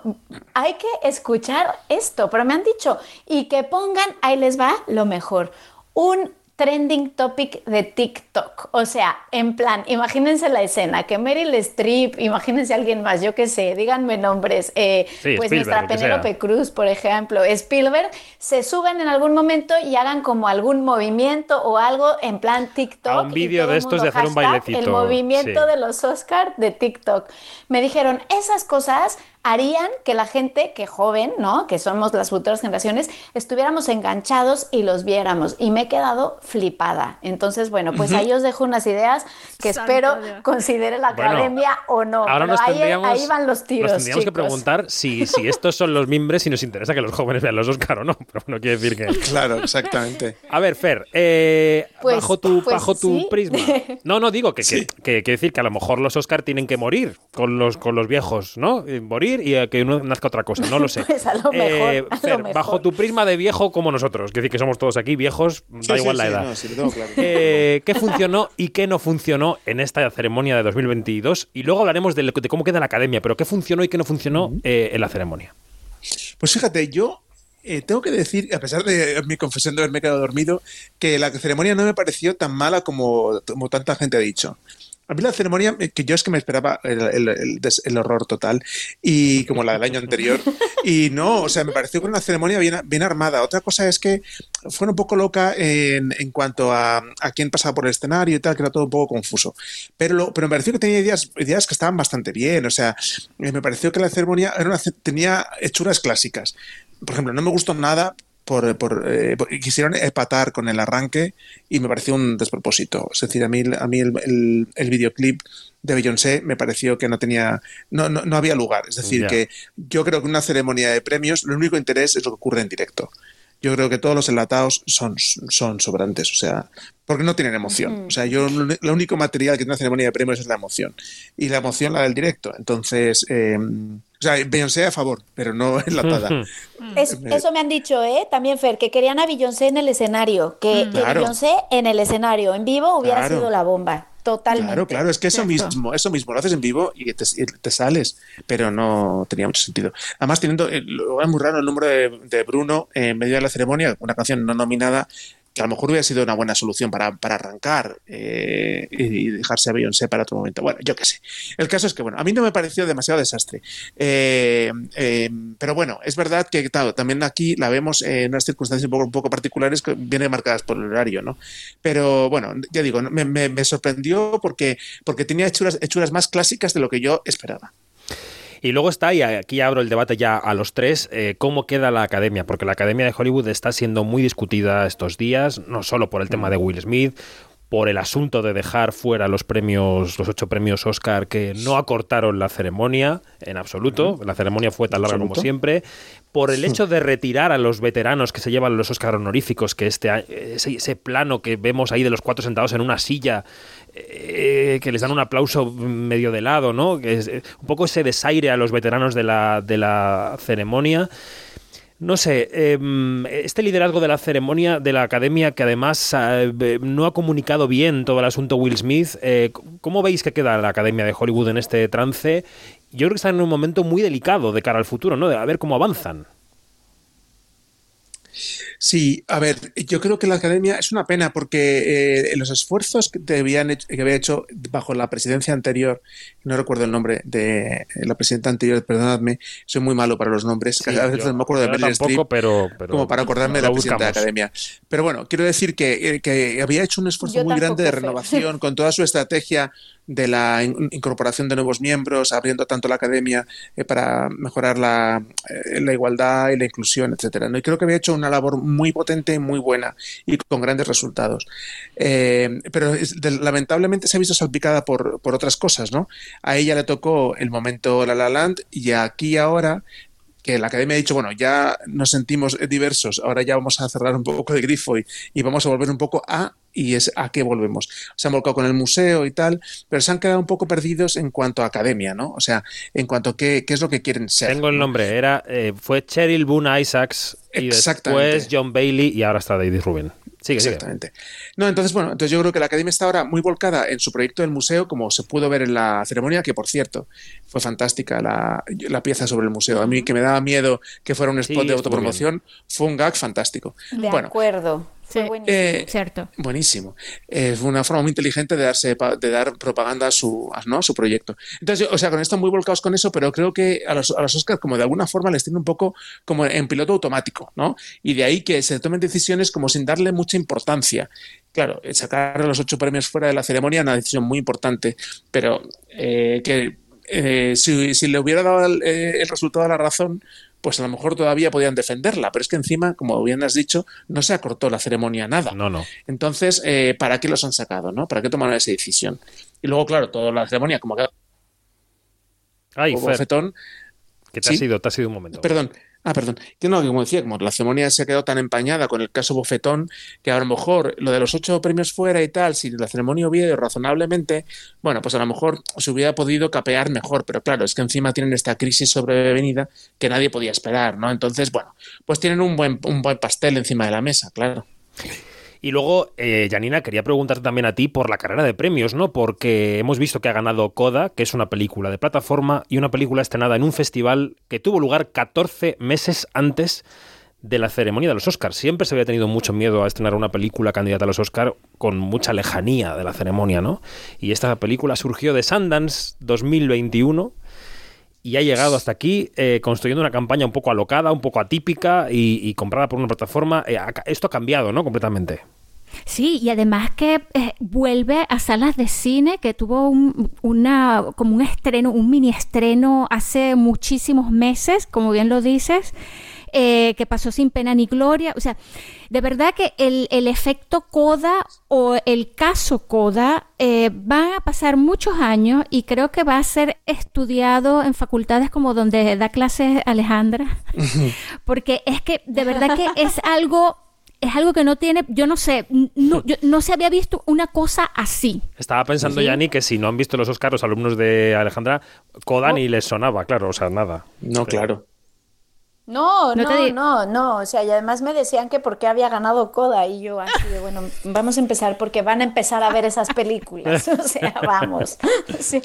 O: hay que escuchar esto, pero me han dicho, y que pongan, ahí les va lo mejor, un trending topic de TikTok. O sea, en plan, imagínense la escena, que Meryl Streep, imagínense alguien más, yo qué sé, díganme nombres, eh,
A: Sí,
O: pues nuestra Penélope. Cruz, por ejemplo, Spielberg, se suben en algún momento y hagan como algún movimiento o algo en plan TikTok.
A: A un vídeo de estos de hacer un bailecito,
O: El movimiento
A: sí.
O: de los Oscars de TikTok. Me dijeron, esas cosas harían que la gente que joven, ¿no? Que somos las futuras generaciones, estuviéramos enganchados y los viéramos. Y me he quedado flipada. Entonces, bueno, pues ahí os dejo unas ideas que espero
M: Dios.
O: considere la
A: Bueno,
O: academia o no.
A: Ahora
O: Pero
A: nos
O: ahí,
A: tendríamos,
O: ahí van los tiros.
A: nos tendríamos que preguntar si, si estos son los mimbres y nos interesa que los jóvenes vean los Oscar o no. Pero bueno, quiere decir que.
N: Claro, exactamente.
A: A ver, Fer, eh,
O: Pues-
A: bajo tu,
O: pues
A: bajo tu
O: sí.
A: prisma. No, no, digo que, que, que- que decir que a lo mejor los Oscar tienen que morir con los, con los viejos, ¿no? Eh, Morir y eh, que uno nazca otra cosa, no lo sé.
O: Pues a lo mejor,
A: Eh,
O: a lo
A: Fer,
O: mejor.
A: bajo tu prisma de viejo como nosotros, que decir que somos todos aquí viejos, da
N: Sí,
A: igual
N: sí,
A: la
N: sí,
A: edad.
N: no, sí, lo tengo claro.
A: Eh, ¿Qué funcionó y qué no funcionó en esta ceremonia de 2022? Y luego hablaremos de, lo- de cómo queda la academia, pero qué funcionó y qué no funcionó eh, en la ceremonia.
N: Pues fíjate, yo eh, tengo que decir, a pesar de mi confesión de haberme quedado dormido, que la ceremonia no me pareció tan mala como, como tanta gente ha dicho. A mí la ceremonia, eh, que yo es que me esperaba el, el- el el horror total, y como la del año anterior, y no, o sea, me pareció que era una ceremonia bien, bien armada. Otra cosa es que fue un poco loca en, en cuanto a, a quién pasaba por el escenario y tal, que era todo un poco confuso. Pero, lo- pero me pareció que tenía ideas, ideas que estaban bastante bien, o sea, eh, me pareció que la ceremonia era una tenía hechuras clásicas. Por ejemplo, no me gustó nada por, por, eh, por- quisieron empatar con el arranque y me pareció un despropósito. Es decir, a mí, a mí el, el- el videoclip de Beyoncé me pareció que no tenía, no, no, no había lugar. Es decir,
A: Ya.
N: que yo creo que una ceremonia de premios, el único interés es lo que ocurre en directo. Yo creo que todos los enlatados son, son sobrantes, o sea, porque no tienen emoción. O sea, yo lo único material que tiene una ceremonia de premios es la emoción. Y la emoción la del directo. Entonces, eh, sea, Beyoncé a favor, pero no enlatada.
O: Es- eso me han dicho, ¿eh? También, Fer, que querían a Beyoncé en el escenario, que. Beyoncé en el escenario, en vivo, hubiera
N: Claro.
O: sido la bomba. Totalmente.
N: Claro, claro, es que eso mismo, eso mismo, lo haces en vivo y te, y te sales, pero no tenía mucho sentido. Además, teniendo, eh, lo- es muy raro el número de, de Bruno en medio de la ceremonia, una canción no nominada, que a lo mejor hubiera sido una buena solución para, para arrancar eh, y dejarse a Beyoncé para otro momento. Bueno, yo qué sé. El caso es que, bueno, a mí no me pareció demasiado desastre. Eh, eh, pero bueno, es verdad que también aquí la vemos en unas circunstancias un poco, un poco particulares que vienen marcadas por el horario, ¿no? Pero bueno, ya digo, me, me- me sorprendió porque, porque tenía hechuras, hechuras más clásicas de lo que yo esperaba.
A: Y luego está, y aquí abro el debate ya a los tres, eh, cómo queda la academia, porque la academia de Hollywood está siendo muy discutida estos días, no solo por el tema de Will Smith, por el asunto de dejar fuera los premios, los ocho premios Oscar que no acortaron la ceremonia en absoluto, la ceremonia fue tan larga como siempre, por el hecho de retirar a los veteranos que se llevan los Oscar honoríficos, que este ese plano que vemos ahí de los cuatro sentados en una silla eh, que les dan un aplauso medio de lado, ¿no? Eh, un poco ese desaire a los veteranos de la, de la ceremonia. No sé, em, este liderazgo de la ceremonia de la academia, que además eh, no ha comunicado bien todo el asunto Will Smith, ¿cómo veis que queda la academia de Hollywood en este trance? Yo creo que están en un momento muy delicado de cara al futuro, ¿no? De a ver cómo avanzan.
N: A ver, yo creo que la academia es una pena porque eh, los esfuerzos que, te habían hecho- que había hecho bajo la presidencia anterior, no recuerdo el nombre de eh, la presidenta anterior, perdonadme, soy muy malo para los nombres,
A: Sí,
N: a veces
A: yo-
N: me acuerdo de Meryl Streep,
A: pero- pero
N: como para acordarme de la presidenta de la academia. Pero bueno, quiero decir que, eh, que había hecho un esfuerzo
O: Yo
N: muy grande de renovación con toda su estrategia de la in- incorporación de nuevos miembros, abriendo tanto la academia eh, para mejorar la, eh, la igualdad y la inclusión, etcétera. ¿no? Y creo que había hecho una labor muy potente, muy buena y con grandes resultados. Eh, pero de- lamentablemente se ha visto salpicada por, por otras cosas, ¿no? A ella le tocó el momento La La Land y aquí ahora que la academia ha dicho, bueno, ya nos sentimos diversos, ahora ya vamos a cerrar un poco el grifo y vamos a volver un poco a, y es a qué volvemos. Se han volcado con el museo y tal, pero se han quedado un poco perdidos en cuanto a academia, ¿no? O sea, en cuanto a qué, qué es lo que quieren ser.
A: Tengo el nombre, era eh, fue Cheryl Boone Isaacs y
N: Exactamente.
A: después John Bailey y ahora está David Rubin. Sigue, sigue.
N: Exactamente. No, entonces, bueno, entonces yo creo que la Academia está ahora muy volcada en su proyecto del museo, como se pudo ver en la ceremonia, que por cierto, fue fantástica la, la pieza sobre el museo. A mí que me daba miedo que fuera un spot
A: Sí,
N: de autopromoción, fue un gag fantástico.
O: De
N: bueno,
O: acuerdo. Fue buenísimo.
N: Eh,
M: Cierto.
N: Buenísimo. Eh, fue una forma muy inteligente de, darse, pa- de dar propaganda a su, a, ¿no? a su proyecto. Entonces, yo, o sea, con esto muy volcados con eso, pero creo que a los, a los Oscars, como de alguna forma, les tiene un poco como en piloto automático, ¿no? Y de ahí que se tomen decisiones como sin darle mucha importancia. Claro, eh, sacar los ocho premios fuera de la ceremonia es una decisión muy importante, pero eh, que eh, si, si le hubiera dado el, eh, el resultado a la razón, pues a lo mejor todavía podían defenderla, pero es que encima, como bien has dicho, no se acortó la ceremonia nada.
A: No, no.
N: Entonces, eh, ¿para qué los han sacado? ¿no? ¿Para qué tomaron esa decisión? Y luego, claro, toda la ceremonia, como que
A: Ay, Fer,
N: bofetón.
A: que te
N: ¿Sí?
A: ha sido, te ha sido un momento.
N: Perdón. Ah, perdón. Que no, como decía, la ceremonia se ha quedado tan empañada con el caso Bofetón, que a lo mejor lo de los ocho premios fuera y tal, si la ceremonia hubiera razonablemente, bueno, pues a lo mejor se hubiera podido capear mejor, pero claro, es que encima tienen esta crisis sobrevenida que nadie podía esperar, ¿no? Entonces, bueno, pues tienen un buen, un buen pastel encima de la mesa, claro.
A: Y luego, eh, Janina, quería preguntarte también a ti por la carrera de premios, ¿no? Porque hemos visto que ha ganado Coda, que es una película de plataforma y una película estrenada en un festival que tuvo lugar 14 meses antes de la ceremonia de los Oscars. Siempre se había tenido mucho miedo a estrenar una película candidata a los Oscars con mucha lejanía de la ceremonia, ¿no? Y esta película surgió de Sundance 2021 y ha llegado hasta aquí eh, construyendo una campaña un poco alocada, un poco atípica y, comprada por una plataforma. Eh, esto ha cambiado, ¿no? Completamente.
M: Sí, y además que eh, vuelve a salas de cine, que tuvo un, una, como un estreno, un mini estreno hace muchísimos meses, como bien lo dices, eh, que pasó sin pena ni gloria. O sea, de verdad que el, el efecto Coda o el caso Coda eh, van a pasar muchos años y creo que va a ser estudiado en facultades como donde da clases Alejandra, porque es que de verdad que es algo es algo que no tiene, yo no sé, no, yo- no se había visto una cosa así.
A: Estaba pensando,
M: Sí.
A: Yanni, que si no han visto los Oscars los alumnos de Alejandra, Coda
M: Oh.
A: ni les sonaba, claro, o sea, nada.
N: No, claro.
O: No,
M: No
O: no, no, no, o sea, y además me decían que por qué había ganado Coda y yo así de, bueno, vamos a empezar porque van a empezar a ver esas películas, o sea, vamos. Sí.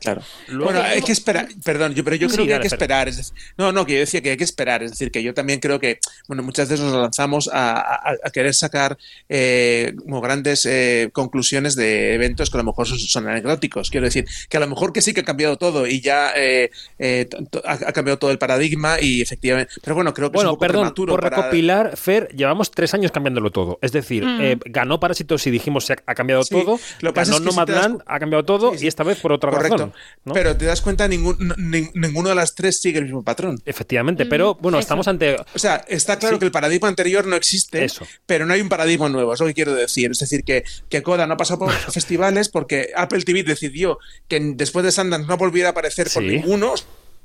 N: Claro.
A: Luego-
N: bueno, hay que esperar, perdón, yo, pero yo
A: Sí,
N: creo que hay que esperar. es decir- no, no, que yo decía que hay que esperar. Es decir, que yo también creo que, bueno, muchas veces nos lanzamos a, a- a querer sacar eh, como grandes eh, conclusiones de eventos que a lo mejor son, son anecdóticos. Quiero decir, que a lo mejor que sí que ha cambiado todo y ya eh, eh, ha, ha cambiado todo el paradigma y efectivamente. Pero bueno, creo que es un
A: Bueno,
N: poco
A: perdón,
N: prematuro
A: por
N: para-
A: recopilar, Fer, llevamos tres años cambiándolo todo. Es decir,
N: Mm.
A: eh, ganó Parásitos y dijimos se ha, cambiado
N: Sí,
A: todo,
N: lo que pasa
A: ganó
N: es que si te das
A: Nomadland, ha cambiado todo y esta vez por otra
N: Correcto.
A: razón. ¿no?
N: Pero te das cuenta, ningún, nin- ninguno de las tres sigue el mismo patrón.
A: Efectivamente, pero bueno, estamos ante...
N: O sea, está claro
A: Sí.
N: que el paradigma anterior no existe,
A: Eso.
N: pero no hay un paradigma nuevo, es lo que quiero decir. Es decir, que, que Coda no ha pasado por festivales porque Apple TV decidió que después de Sundance no volviera a aparecer
A: Sí.
N: ninguno.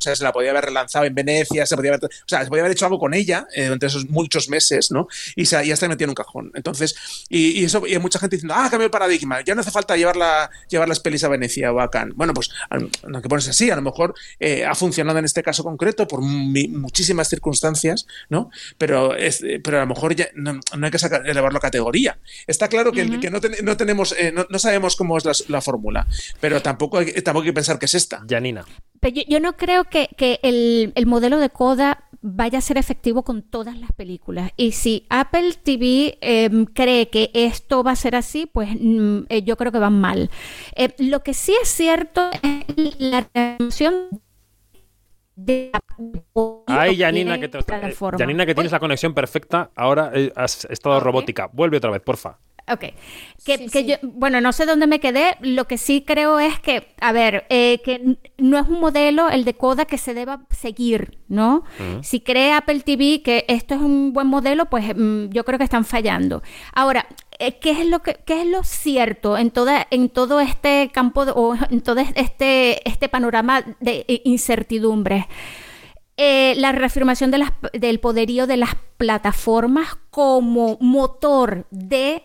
N: O sea, se la podía haber relanzado en Venecia, se podía haber, o sea, se podía haber hecho algo con ella eh, durante esos muchos meses, ¿no? Y se, ya está metida en un cajón. Entonces, y, y eso, y hay mucha gente diciendo, ah, cambió el paradigma, ya no hace falta llevarla, llevar las pelis a Venecia o a Cannes. Bueno, pues, no que pones así, a lo mejor eh, ha funcionado en este caso concreto por mi- muchísimas circunstancias, ¿no? Pero, es, pero a lo mejor ya no, no hay que sacar, elevarlo a categoría. Está claro que, que no, ten- no tenemos, eh, no, no sabemos cómo es la, la fórmula, pero tampoco hay, tampoco hay que pensar que es esta.
A: Janina.
M: Pero yo, yo no creo que, que el, el modelo de coda vaya a ser efectivo con todas las películas. Y si Apple TV em, cree que esto va a ser así, pues mm, eh, yo creo que van mal. Eh, lo que sí es cierto es la relación de
A: Ay, Janina, que, te- eh. Janina, que tienes la conexión perfecta, ahora eh, has estado robótica. Vuelve otra vez, porfa.
M: Ok. Que, que yo, bueno, no sé dónde me quedé. Lo que sí creo es que, a ver, eh, que no es un modelo, el de Coda, que se deba seguir, ¿no? Si cree Apple TV que esto es un buen modelo, pues mm, yo creo que están fallando. Ahora, eh, ¿qué es lo que qué es lo cierto en toda en todo este campo de- o en todo este este panorama de eh, incertidumbres? Eh, la reafirmación de las- del poderío de las plataformas como motor de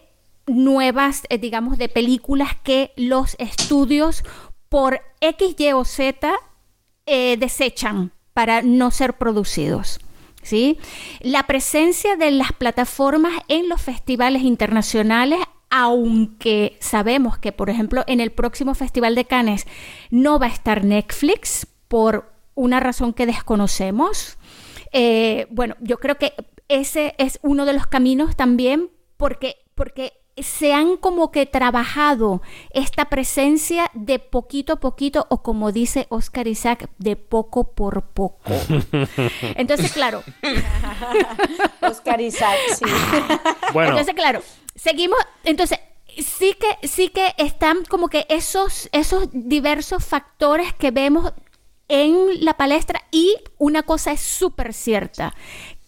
M: nuevas, eh, digamos, de películas que los estudios por X, Y o Z eh, desechan para no ser producidos. ¿sí? La presencia de las plataformas en los festivales internacionales, aunque sabemos que, por ejemplo, en el próximo Festival de Cannes no va a estar Netflix por una razón que desconocemos. eh, bueno, yo creo que ese es uno de los caminos también porque, porque se han como que trabajado esta presencia de poquito a poquito o como dice Oscar Isaac, de poco por poco. Entonces, claro.
O: Oscar Isaac, sí.
A: Bueno.
M: Entonces, claro, seguimos, entonces sí que sí que están como que esos esos diversos factores que vemos en la palestra y una cosa es súper cierta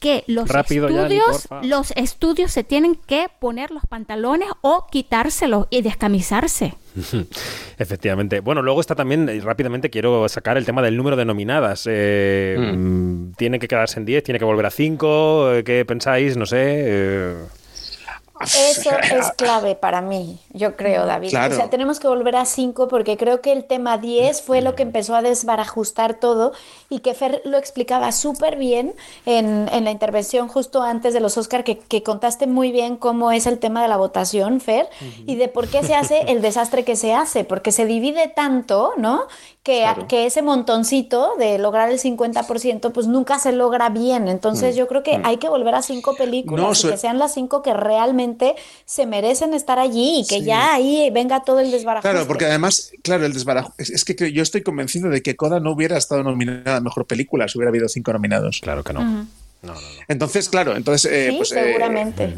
M: que los
A: Rápido,
M: estudios los estudios se tienen que poner los pantalones o quitárselos y descamisarse.
A: Efectivamente. Bueno, luego está también, eh, rápidamente quiero sacar el tema del número de nominadas. Eh, mm, ¿Tiene que quedarse en 10? ¿Tiene que volver a 5? ¿Qué pensáis? No sé. eh,
O: Eso es clave para mí, yo creo, David.
A: Claro.
O: O sea, tenemos que volver a 5 porque creo que el tema 10 fue lo que empezó a desbarajustar todo y que Fer lo explicaba súper bien en, en la intervención justo antes de los Oscar, que, que contaste muy bien cómo es el tema de la votación, Fer, y de por qué se hace el desastre que se hace, porque se divide tanto, ¿no? Que, que ese montoncito de lograr el 50%, pues nunca se logra bien. Entonces
N: Mm,
O: yo creo que
N: mm.
O: hay que volver a cinco películas
N: No,
O: y que sean las cinco que realmente se merecen estar allí y que
N: Sí.
O: ya ahí venga todo el desbarajuste.
N: Claro, porque además, claro, el desbarajo. Es, es que creo- yo estoy convencido de que Coda no hubiera estado nominada a mejor película si hubiera habido cinco nominados.
A: Claro que
O: Ujú.
N: Entonces, claro, entonces. eh,
O: sí,
N: pues, eh,
O: seguramente.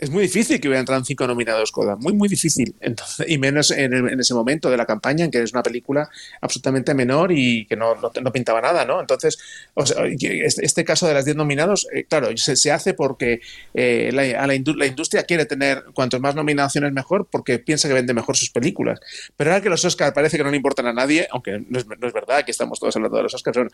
N: Es muy difícil que hubieran entrado cinco nominados Coda, muy, muy difícil. Entonces, y menos en, el- en ese momento de la campaña en que es una película absolutamente menor y que no, no, no pintaba nada, ¿no? Entonces, o sea, este, este caso de las 10 nominados, eh, claro, se, se hace porque eh, la, a la, indu- la industria quiere tener cuantos más nominaciones mejor porque piensa que vende mejor sus películas. Pero ahora que los Oscars parece que no le importan a nadie, aunque no es, no es verdad que estamos todos hablando de los Oscars, son-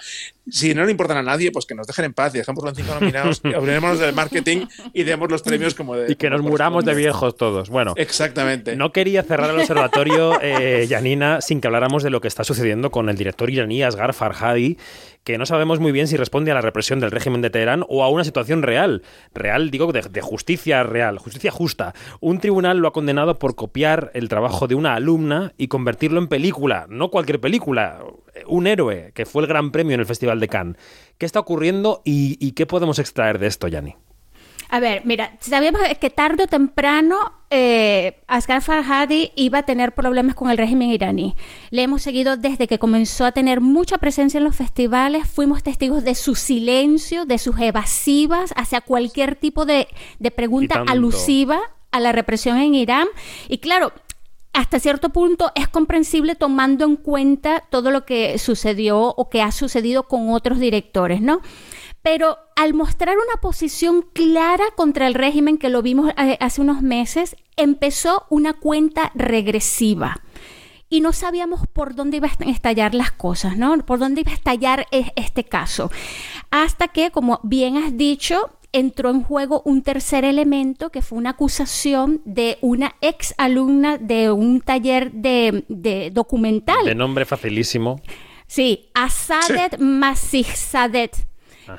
N: si no le importan a nadie, pues que nos dejen en paz y dejémoslo en cinco nominados, y abriremos del marketing y demos los premios como de...
A: Y que nos muramos de viejos todos. Bueno,
N: Exactamente.
A: no quería cerrar el observatorio, eh, Janina, sin que habláramos de lo que está sucediendo con el director iraní Asghar Farhadi, que no sabemos muy bien si responde a la represión del régimen de Teherán o a una situación real. Real, digo, de, de justicia real, justicia justa. Un tribunal lo ha condenado por copiar el trabajo de una alumna y convertirlo en película. No cualquier película, un héroe, que fue el gran premio en el Festival de Cannes. ¿Qué está ocurriendo y, y qué podemos extraer de esto, Yani?
M: A ver, mira, sabíamos que tarde o temprano eh, Asghar Farhadi iba a tener problemas con el régimen iraní. Le hemos seguido desde que comenzó a tener mucha presencia en los festivales, fuimos testigos de su silencio, de sus evasivas hacia cualquier tipo de, de pregunta alusiva a la represión en Irán. Y claro, hasta cierto punto es comprensible tomando en cuenta todo lo que sucedió o que ha sucedido con otros directores, ¿no? Pero al mostrar una posición clara contra el régimen, que lo vimos eh, hace unos meses, empezó una cuenta regresiva. Y no sabíamos por dónde iba a estallar las cosas, ¿no? Por dónde iba a estallar eh, este caso. Hasta que, como bien has dicho, entró en juego un tercer elemento que fue una acusación de una ex alumna de un taller de, de documental.
A: De nombre facilísimo.
M: Sí, Asadet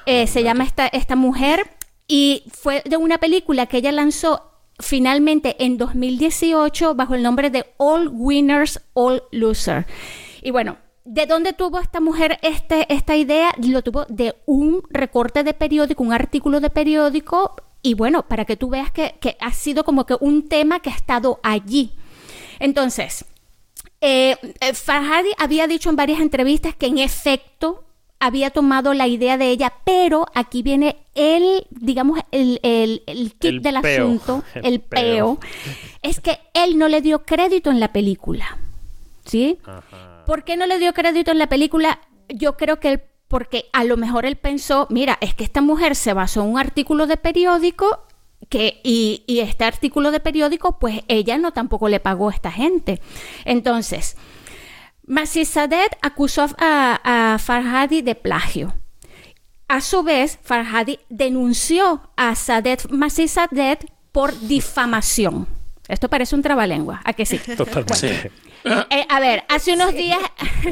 M: Eh, se llama esta, esta mujer y fue de una película que ella lanzó finalmente en 2018 bajo el nombre de All Winners, All Loser. Y bueno, ¿de dónde tuvo esta mujer este, esta idea? Lo tuvo de un recorte de periódico, un artículo de periódico. Y bueno, para que tú veas que, que ha sido como que un tema que ha estado allí. Entonces, eh, eh, Farhadi había dicho en varias entrevistas que en efecto había tomado la idea de ella, pero aquí viene el, digamos, el, el, el kit
Q: El
M: del
Q: peo,
M: asunto,
Q: el
M: el,
Q: peo.
M: peo, es que él no le dio crédito en la película. ¿Sí? ¿Por qué no le dio crédito en la película? Yo creo que él, porque a lo mejor él pensó, mira, es que esta mujer se basó en un artículo de periódico que, y, y este artículo de periódico, pues ella no tampoco le pagó a esta gente. Entonces, Masizadeh acusó a, a Farhadi de plagio. A su vez, Farhadi denunció a Sadet Masizadeh por difamación. Esto parece un trabalengua, ¿a que sí?
A: Totalmente.
M: Eh, a ver, hace unos días,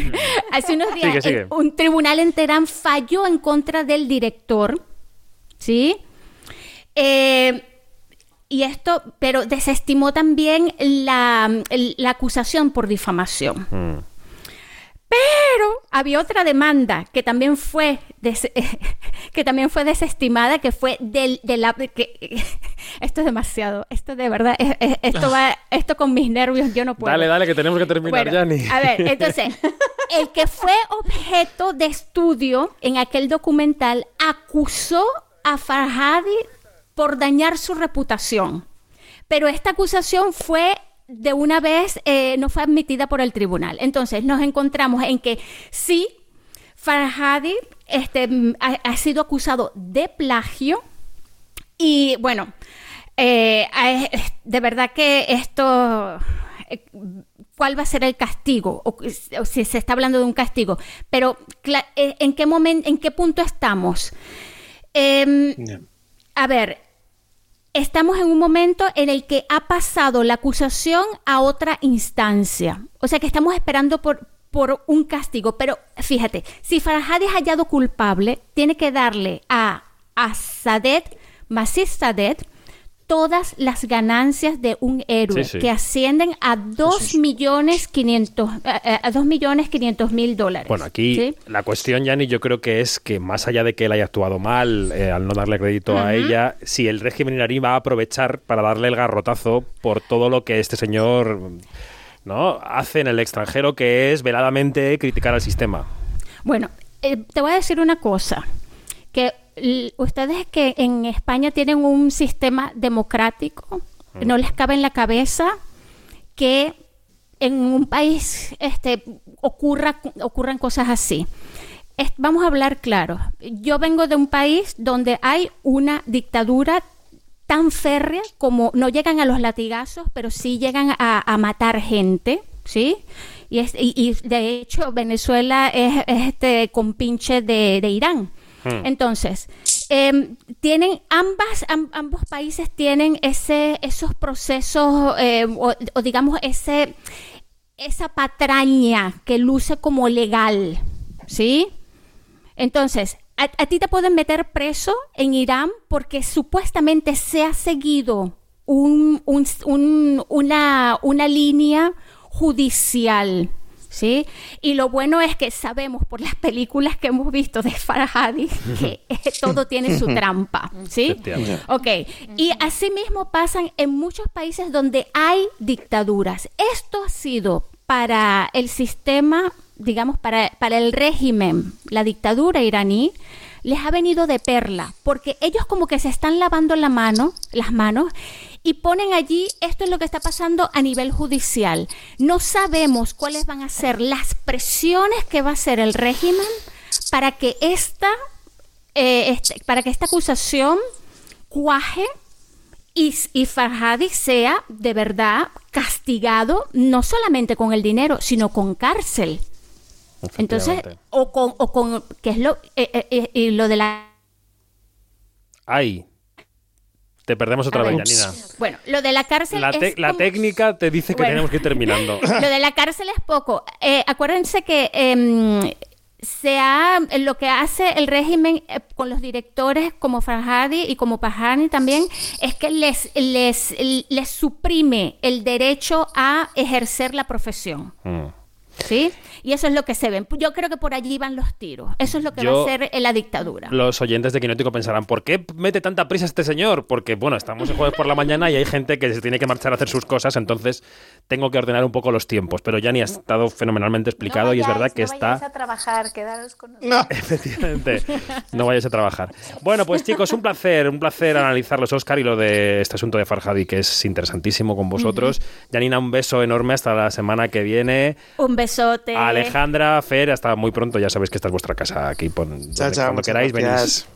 M: hace unos días,
A: Sigue, sigue.
M: un tribunal en Teherán falló en contra del director, ¿sí? Eh, y esto, pero desestimó también la, la acusación por difamación. Pero había otra demanda que también fue des- que también fue desestimada, que fue del, de la que, esto es demasiado, esto de verdad, es- es- esto va, esto con mis nervios yo no puedo.
A: Dale, dale, que tenemos que terminar,
M: Bueno,
A: Yanni.
M: A ver, entonces, el que fue objeto de estudio en aquel documental acusó a Farhadi por dañar su reputación. Pero esta acusación fue de una vez, eh, no fue admitida por el tribunal. Entonces, nos encontramos en que sí, Farhadi este, mm, ha, ha sido acusado de plagio y bueno, eh, de verdad que esto, eh, ¿cuál va a ser el castigo? O, o si se está hablando de un castigo. Pero, ¿en qué momento, en qué punto estamos? Em, a ver, estamos en un momento en el que ha pasado la acusación a otra instancia. O sea que estamos esperando por, por un castigo. Pero fíjate, si Farhadi es hallado culpable, tiene que darle a, a Sadet, Masih Sadet, todas las ganancias de un héroe
A: Sí, sí.
M: que ascienden a 2 millones 500 a, a 2 millones 500 mil dólares.
A: Bueno, aquí
M: ¿sí?
A: la cuestión, Yanni, yo creo que es que más allá de que él haya actuado mal, eh, al no darle crédito a ella, si el régimen iraní va a aprovechar para darle el garrotazo por todo lo que este señor no hace en el extranjero, que es veladamente criticar al sistema.
M: Bueno, eh, te voy a decir una cosa, que ustedes que en España tienen un sistema democrático, no les cabe en la cabeza que en un país este, ocurra, ocurran cosas así. Es- vamos a hablar claro. Yo vengo de un país donde hay una dictadura tan férrea como no llegan a los latigazos, pero sí llegan a, a matar gente, ¿sí? Y, es- y- y de hecho Venezuela es, es este compinche de, de Irán.
Q: Hmm.
M: Entonces, em, tienen ambas, am- ambos países tienen ese, esos procesos, eh, o, digamos, ese, esa patraña que luce como legal, ¿sí? Entonces, a, ti te pueden meter preso en Irán porque supuestamente se ha seguido un- un- una, una línea judicial. ¿Sí? Y lo bueno es que sabemos por las películas que hemos visto de Farhadi que eh, todo tiene su trampa, ¿sí? Ok, y asimismo pasan en muchos países donde hay dictaduras. Esto ha sido para el sistema, digamos, para, para el régimen, la dictadura iraní, les ha venido de perla, porque ellos como que se están lavando la mano, las manos y ponen allí esto es lo que está pasando a nivel judicial. No sabemos cuáles van a ser las presiones que va a hacer el régimen para que esta, eh, este- para que esta acusación cuaje y, y Farhadi sea de verdad castigado no solamente con el dinero, sino con cárcel. Entonces, o con, o con que es lo, eh, eh, eh, y lo de la
A: Ay, te perdemos otra vez, Yanina.
M: Bueno, lo de la cárcel
A: La,
M: es
A: la
M: como-
A: técnica te dice que
M: Bueno.
A: tenemos que ir terminando.
M: Lo de la cárcel es poco. Eh, acuérdense que em, se ha- lo que hace el régimen eh, con los directores como Farhadi y como Pahani también es que les, les, les suprime el derecho a ejercer la profesión.
A: Mm.
M: ¿Sí? Y eso es lo que se ven. Yo creo que por allí van los tiros. Eso es lo que va a ser eh, la dictadura.
A: Los oyentes de Quinótico pensarán, ¿por qué mete tanta prisa este señor? Porque, bueno, estamos el jueves por la mañana y hay gente que se tiene que marchar a hacer sus cosas, entonces tengo que ordenar un poco los tiempos. Pero Yanni ha estado fenomenalmente explicado y es verdad que está...
O: a trabajar, quedaros con nosotros.
A: Efectivamente, no vayas a trabajar. Bueno, pues chicos, un placer, un placer analizar los Oscar y lo de este asunto de Farhadi, que es interesantísimo con vosotros. Janina, un beso enorme hasta la semana que viene.
M: Un besote.
A: Alejandra, Fer, hasta muy pronto. Ya sabéis que esta es vuestra casa aquí. Por,
N: Chao, chao,
A: cuando queráis,
N: gracias.
A: venís.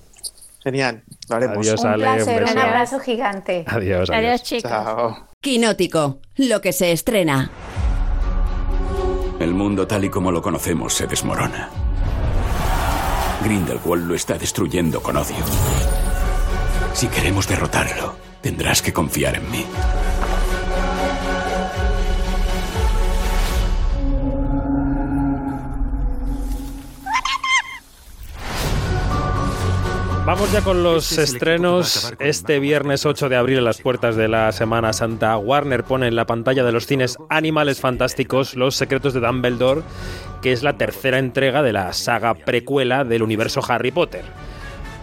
N: Genial, lo haremos.
A: Adiós,
O: Un
A: Ale. un
O: placer, un
A: beso.
O: abrazo gigante.
A: Adiós, adiós.
M: chicos.
B: Quinótico, lo que se estrena.
R: El mundo tal y como lo conocemos se desmorona. Grindelwald lo está destruyendo con odio. Si queremos derrotarlo, tendrás que confiar en mí.
A: Vamos ya con los estrenos. Este viernes 8 de abril, a las puertas de la Semana Santa, Warner pone en la pantalla de los cines Animales Fantásticos, Los Secretos de Dumbledore, que es la tercera entrega de la saga precuela del universo Harry Potter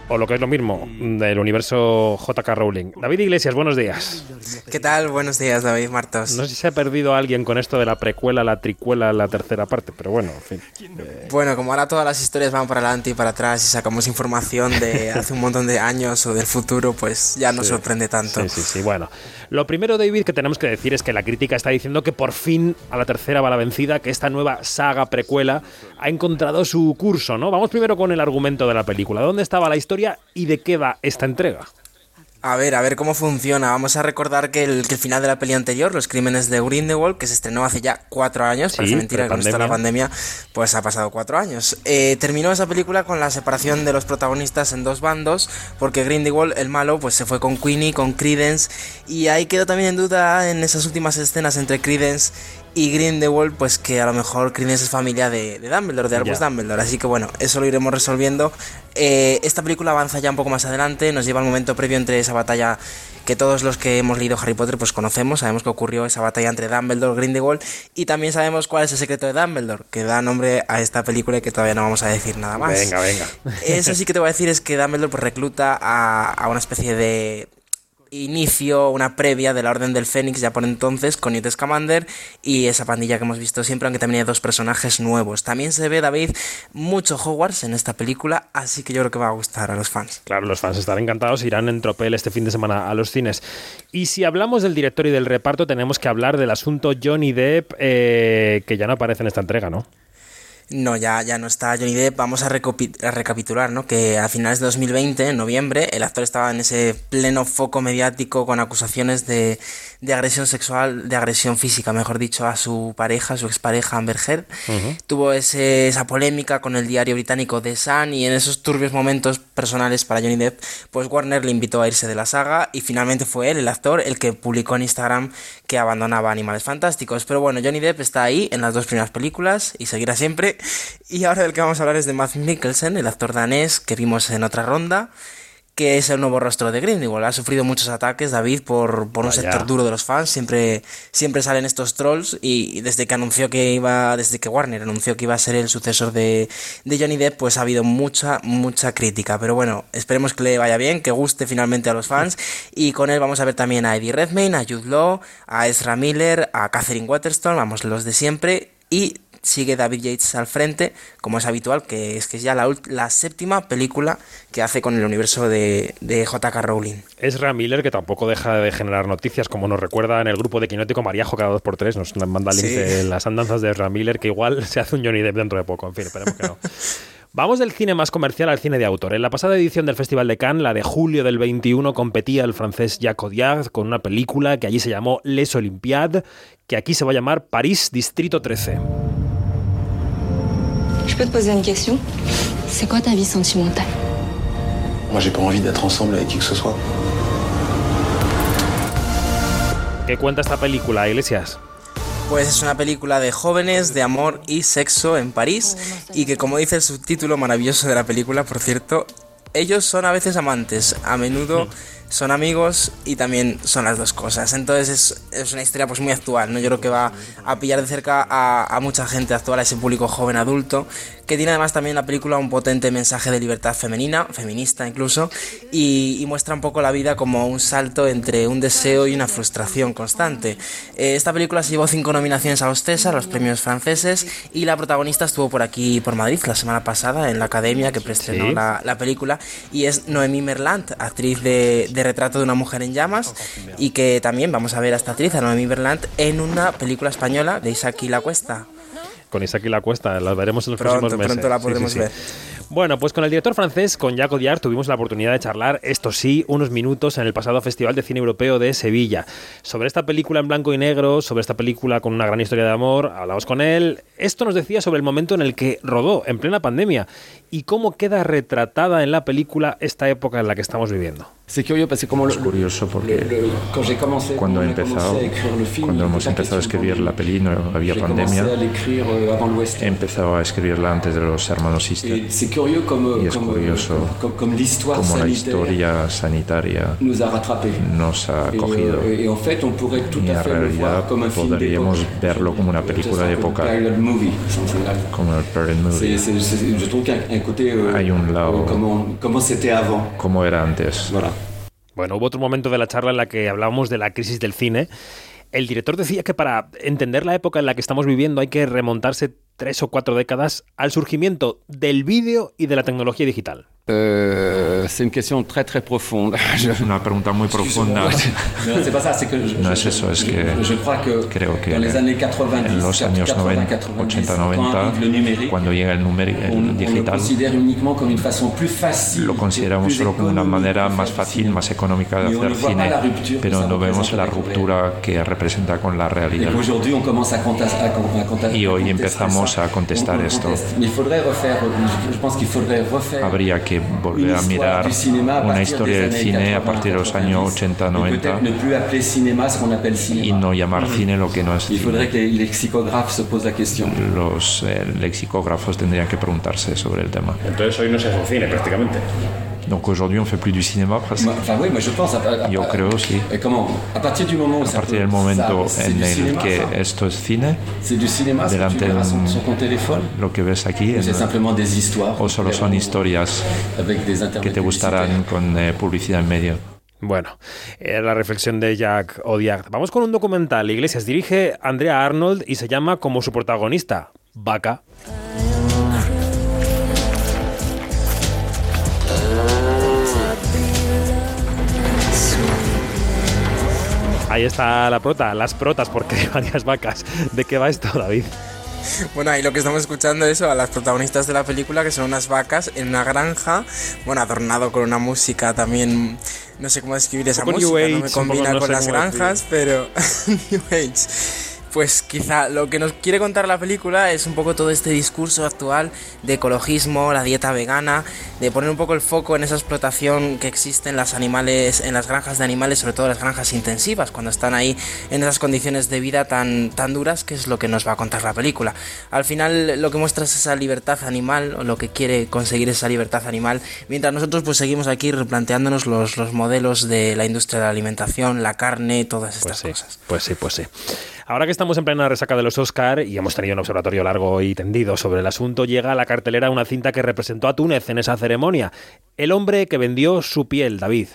A: o lo que es lo mismo, del universo JK Rowling. David Iglesias, buenos días.
Q: ¿Qué tal? Buenos días, David Martos.
A: No sé si se ha perdido alguien con esto de la precuela, la tricuela, la tercera parte, pero bueno, en fin.
Q: Eh, bueno, como ahora todas las historias van para adelante y para atrás y sacamos información de hace un montón de años o del futuro, pues ya no sorprende tanto.
A: Sí, sí, sí. Bueno, lo primero, David, que tenemos que decir es que la crítica está diciendo que por fin a la tercera va la vencida, que esta nueva saga precuela ha encontrado su curso, ¿no? Vamos primero con el argumento de la película. ¿Dónde estaba la historia y de qué va esta entrega?
Q: A ver, a ver cómo funciona. Vamos a recordar que el, final de la peli anterior, Los Crímenes de Grindelwald, que se estrenó hace ya cuatro años, parece mentira que no está la pandemia, pues ha pasado cuatro años. Eh, terminó esa película con la separación de los protagonistas en dos bandos, porque Grindelwald, el malo, pues se fue con Queenie, con Credence, y ahí quedó también en duda en esas últimas escenas entre Credence y Grindelwald, pues que a lo mejor Credence es familia de, Dumbledore, de Albus Dumbledore. Así que bueno, eso lo iremos resolviendo. Eh, esta película avanza ya un poco más adelante, nos lleva al momento previo entre esa batalla que todos los que hemos leído Harry Potter pues conocemos, sabemos que ocurrió esa batalla entre Dumbledore y Grindelwald y también sabemos cuál es el secreto de Dumbledore, que da nombre a esta película y que todavía no vamos a decir nada más.
A: Venga, venga.
Q: Eso sí que te voy a decir es que Dumbledore pues recluta a, a una especie de inicio, una previa de la Orden del Fénix ya por entonces con Newt Scamander y esa pandilla que hemos visto siempre, aunque también hay dos personajes nuevos. También se ve, David, mucho Hogwarts en esta película, así que yo creo que va a gustar a los fans.
A: Claro, los fans estarán encantados, irán en tropel este fin de semana a los cines. Y si hablamos del director y del reparto, tenemos que hablar del asunto Johnny Depp, eh, que ya no aparece en esta entrega, ¿no?
Q: No, ya, ya no está Johnny Depp. Vamos a, recapitular, ¿no? Que a finales de 2020, en noviembre, el actor estaba en ese pleno foco mediático con acusaciones de, de agresión sexual, de agresión física, mejor dicho, a su pareja, su expareja Amber Heard. Tuvo ese, esa polémica con el diario británico The Sun y en esos turbios momentos personales para Johnny Depp, pues Warner le invitó a irse de la saga y finalmente fue él, el actor, el que publicó en Instagram que abandonaba Animales Fantásticos. Pero bueno, Johnny Depp está ahí en las dos primeras películas y seguirá siempre y ahora del que vamos a hablar es de Matt Mikkelsen, el actor danés que vimos en otra ronda que es el nuevo rostro de Grindelwald. Ha sufrido muchos ataques, David, por, por un sector duro de los fans. Siempre, siempre salen estos trolls y desde que anunció que iba, desde que Warner anunció que iba a ser el sucesor de, de Johnny Depp, pues ha habido mucha, mucha crítica. Pero bueno, esperemos que le vaya bien, que guste finalmente a los fans. Y con él vamos a ver también a Eddie Redmayne, a Jude Law, a Ezra Miller, a Catherine Waterston, vamos, los de siempre. Y sigue David Yates al frente, como es habitual, que es que es ya la, la séptima película que hace con el universo de, de J.K. Rowling.
A: Es Miller, que tampoco deja de generar noticias, como nos recuerda en el grupo de Quinótico Mariajo cada dos por tres, nos manda links de las andanzas de Ezra Miller, que igual se hace un Johnny Depp dentro de poco, en fin, esperemos que no. Vamos del cine más comercial al cine de autor. En la pasada edición del Festival de Cannes, la de julio del 21, competía el francés Jacques Audiard con una película que allí se llamó Les Olympiades, que aquí se va a llamar París Distrito 13.
S: Je peux te poser une question C'est quoi ta vie sentimentale
T: Moi, j'ai pas envie d'être ensemble avec qui que ce soit.
A: ¿Qué cuenta esta película, Iglesias?
Q: Pues es una película de jóvenes, de amor y sexo en París y que como dice el subtítulo maravilloso de la película, por cierto, ellos son a veces amantes, a menudo mm son amigos y también son las dos cosas. Entonces es, es, una historia pues muy actual, ¿no? Yo creo que va a pillar de cerca a, a, mucha gente actual, a ese público joven adulto, que tiene además también la película un potente mensaje de libertad femenina, feminista incluso, y, y muestra un poco la vida como un salto entre un deseo y una frustración constante. Eh, esta película se llevó cinco nominaciones a los César, los premios franceses, y la protagonista estuvo por aquí, por Madrid, la semana pasada, en la academia que preestrenó la, la, película, y es Noemí Merlant, actriz de de retrato de una mujer en llamas y que también vamos a ver a esta actriz, a Noemí Berlant, en una película española de Isaac y la Cuesta.
A: Con Isaac y la Cuesta, la veremos en los próximos meses.
Q: Pronto la podremos ver.
A: Bueno, pues con el director francés, con Jacques Audiard, tuvimos la oportunidad de charlar, esto sí, unos minutos en el pasado Festival de Cine Europeo de Sevilla. Sobre esta película en blanco y negro, sobre esta película con una gran historia de amor, hablamos con él. Esto nos decía sobre el momento en el que rodó, en plena pandemia, y cómo queda retratada en la película esta época en la que estamos viviendo.
U: Es curioso porque cuando, empezado, cuando hemos empezado a escribir la peli no había pandemia. He empezado a escribirla antes de los hermanos Sister Y es curioso cómo la historia sanitaria nos ha cogido. Y en realidad podríamos verlo como una película de época, como el Parent Movie. Hay un lado como era antes.
A: Bueno, hubo otro momento de la charla en la que hablábamos de la crisis del cine. El director decía que para entender la época en la que estamos viviendo hay que remontarse tres o cuatro décadas al surgimiento del vídeo y de la tecnología digital.
U: Euh, c'est une question très très profonde. Una pregunta muy profunda. no es eso, es que creo que en los años 90, 80, 90, cuando llega el, el digital, lo consideramos solo como una manera más fácil, más económica de hacer cine, pero no vemos la ruptura que representa con la realidad. Y hoy empezamos a contestar esto. Habría que volver a mirar una historia del cine a partir de los años 80-90 y no llamar cine lo que no es cine. Los eh, lexicógrafos tendrían que preguntarse sobre el tema.
A: Entonces hoy no se hace cine prácticamente.
U: Donc aujourd'hui, on fait plus du cinéma presque.
Q: Enfin, oui, mais je pense. À,
U: Yo creo sí.
Q: Et comment À partir du moment où
U: a partir del momento en el
Q: cinéma,
U: que esto es cine,
Q: C'est du cinéma, c'est
U: delante de lo que ves aquí,
Q: C'est
U: en-
Q: simplement des histoires.
U: o solo son historias
Q: Avec des
U: que te gustarán con eh, publicidad en medio.
A: Bueno, era la reflexión de Jack Odiak. Vamos con un documental. Iglesias dirige Andrea Arnold y se llama como su protagonista, Vaca. Ahí está la prota, las protas, porque hay varias vacas. ¿De qué va esto, David?
Q: Bueno, ahí lo que estamos escuchando es a las protagonistas de la película, que son unas vacas en una granja, bueno, adornado con una música también, no sé cómo describir esa música,
A: New
Q: no me
A: Age,
Q: combina
A: no
Q: con las granjas, pero New Age. Pues quizá lo que nos quiere contar la película es un poco todo este discurso actual de ecologismo, la dieta vegana, de poner un poco el foco en esa explotación que existe en las animales, en las granjas de animales, sobre todo las granjas intensivas, cuando están ahí en esas condiciones de vida tan, tan duras, que es lo que nos va a contar la película. Al final lo que muestra es esa libertad animal, o lo que quiere conseguir esa libertad animal, mientras nosotros pues seguimos aquí replanteándonos los, los modelos de la industria de la alimentación, la carne, todas estas cosas.
A: Pues sí, pues sí. Ahora que estamos en plena resaca de los Oscar y hemos tenido un observatorio largo y tendido sobre el asunto, llega a la cartelera una cinta que representó a Túnez en esa ceremonia. El hombre que vendió su piel, David.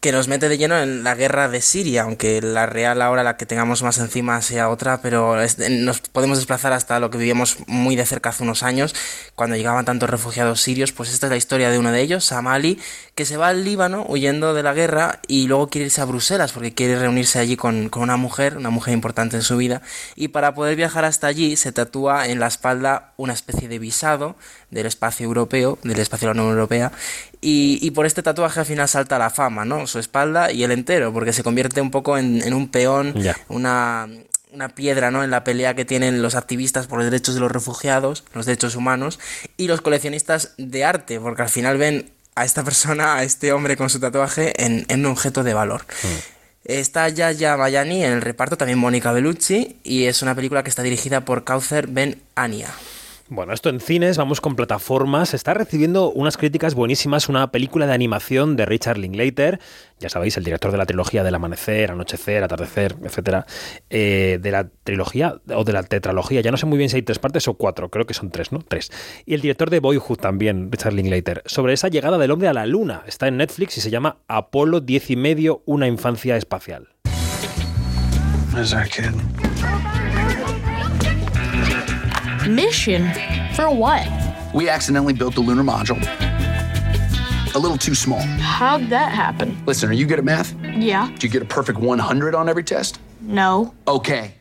Q: Que nos mete de lleno en la guerra de Siria, aunque la real ahora la que tengamos más encima sea otra, pero nos podemos desplazar hasta lo que vivíamos muy de cerca hace unos años, cuando llegaban tantos refugiados sirios, pues esta es la historia de uno de ellos, Samali, que se va al Líbano huyendo de la guerra y luego quiere irse a Bruselas porque quiere reunirse allí con, con una mujer, una mujer importante en su vida, y para poder viajar hasta allí se tatúa en la espalda una especie de visado del espacio europeo, del espacio de la Unión Europea, y, y por este tatuaje al final salta la fama, ¿no? Su espalda y el entero, porque se convierte un poco en, en un peón, una, una piedra, ¿no? En la pelea que tienen los activistas por los derechos de los refugiados, los derechos humanos, y los coleccionistas de arte, porque al final ven a esta persona, a este hombre con su tatuaje, en, en un objeto de valor. Está Yaya Mayani en el reparto, también Mónica Bellucci, y es una película que está dirigida por Kaucer Ben Ania.
A: Bueno, esto en cines, vamos con plataformas. Está recibiendo unas críticas buenísimas una película de animación de Richard Linklater, ya sabéis, el director de la trilogía del amanecer, anochecer, atardecer, etcétera, eh, de la trilogía o de la tetralogía. Ya no sé muy bien si hay tres partes o cuatro, creo que son tres, ¿no? Tres. Y el director de Boyhood también, Richard Linklater, sobre esa llegada del hombre a la luna. Está en Netflix y se llama Apolo 10 y medio, una infancia espacial.
T: Where's
V: Mission? For what?
W: We accidentally built the lunar module. A little too small.
V: How'd that happen?
W: Listen, are you good at math?
V: Yeah.
W: Did you get a perfect 100 on every test?
V: No.
W: Okay.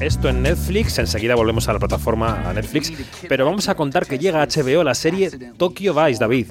A: Esto en Netflix, enseguida volvemos a la plataforma Netflix, pero vamos a contar que llega a HBO la serie Tokyo Vice, David.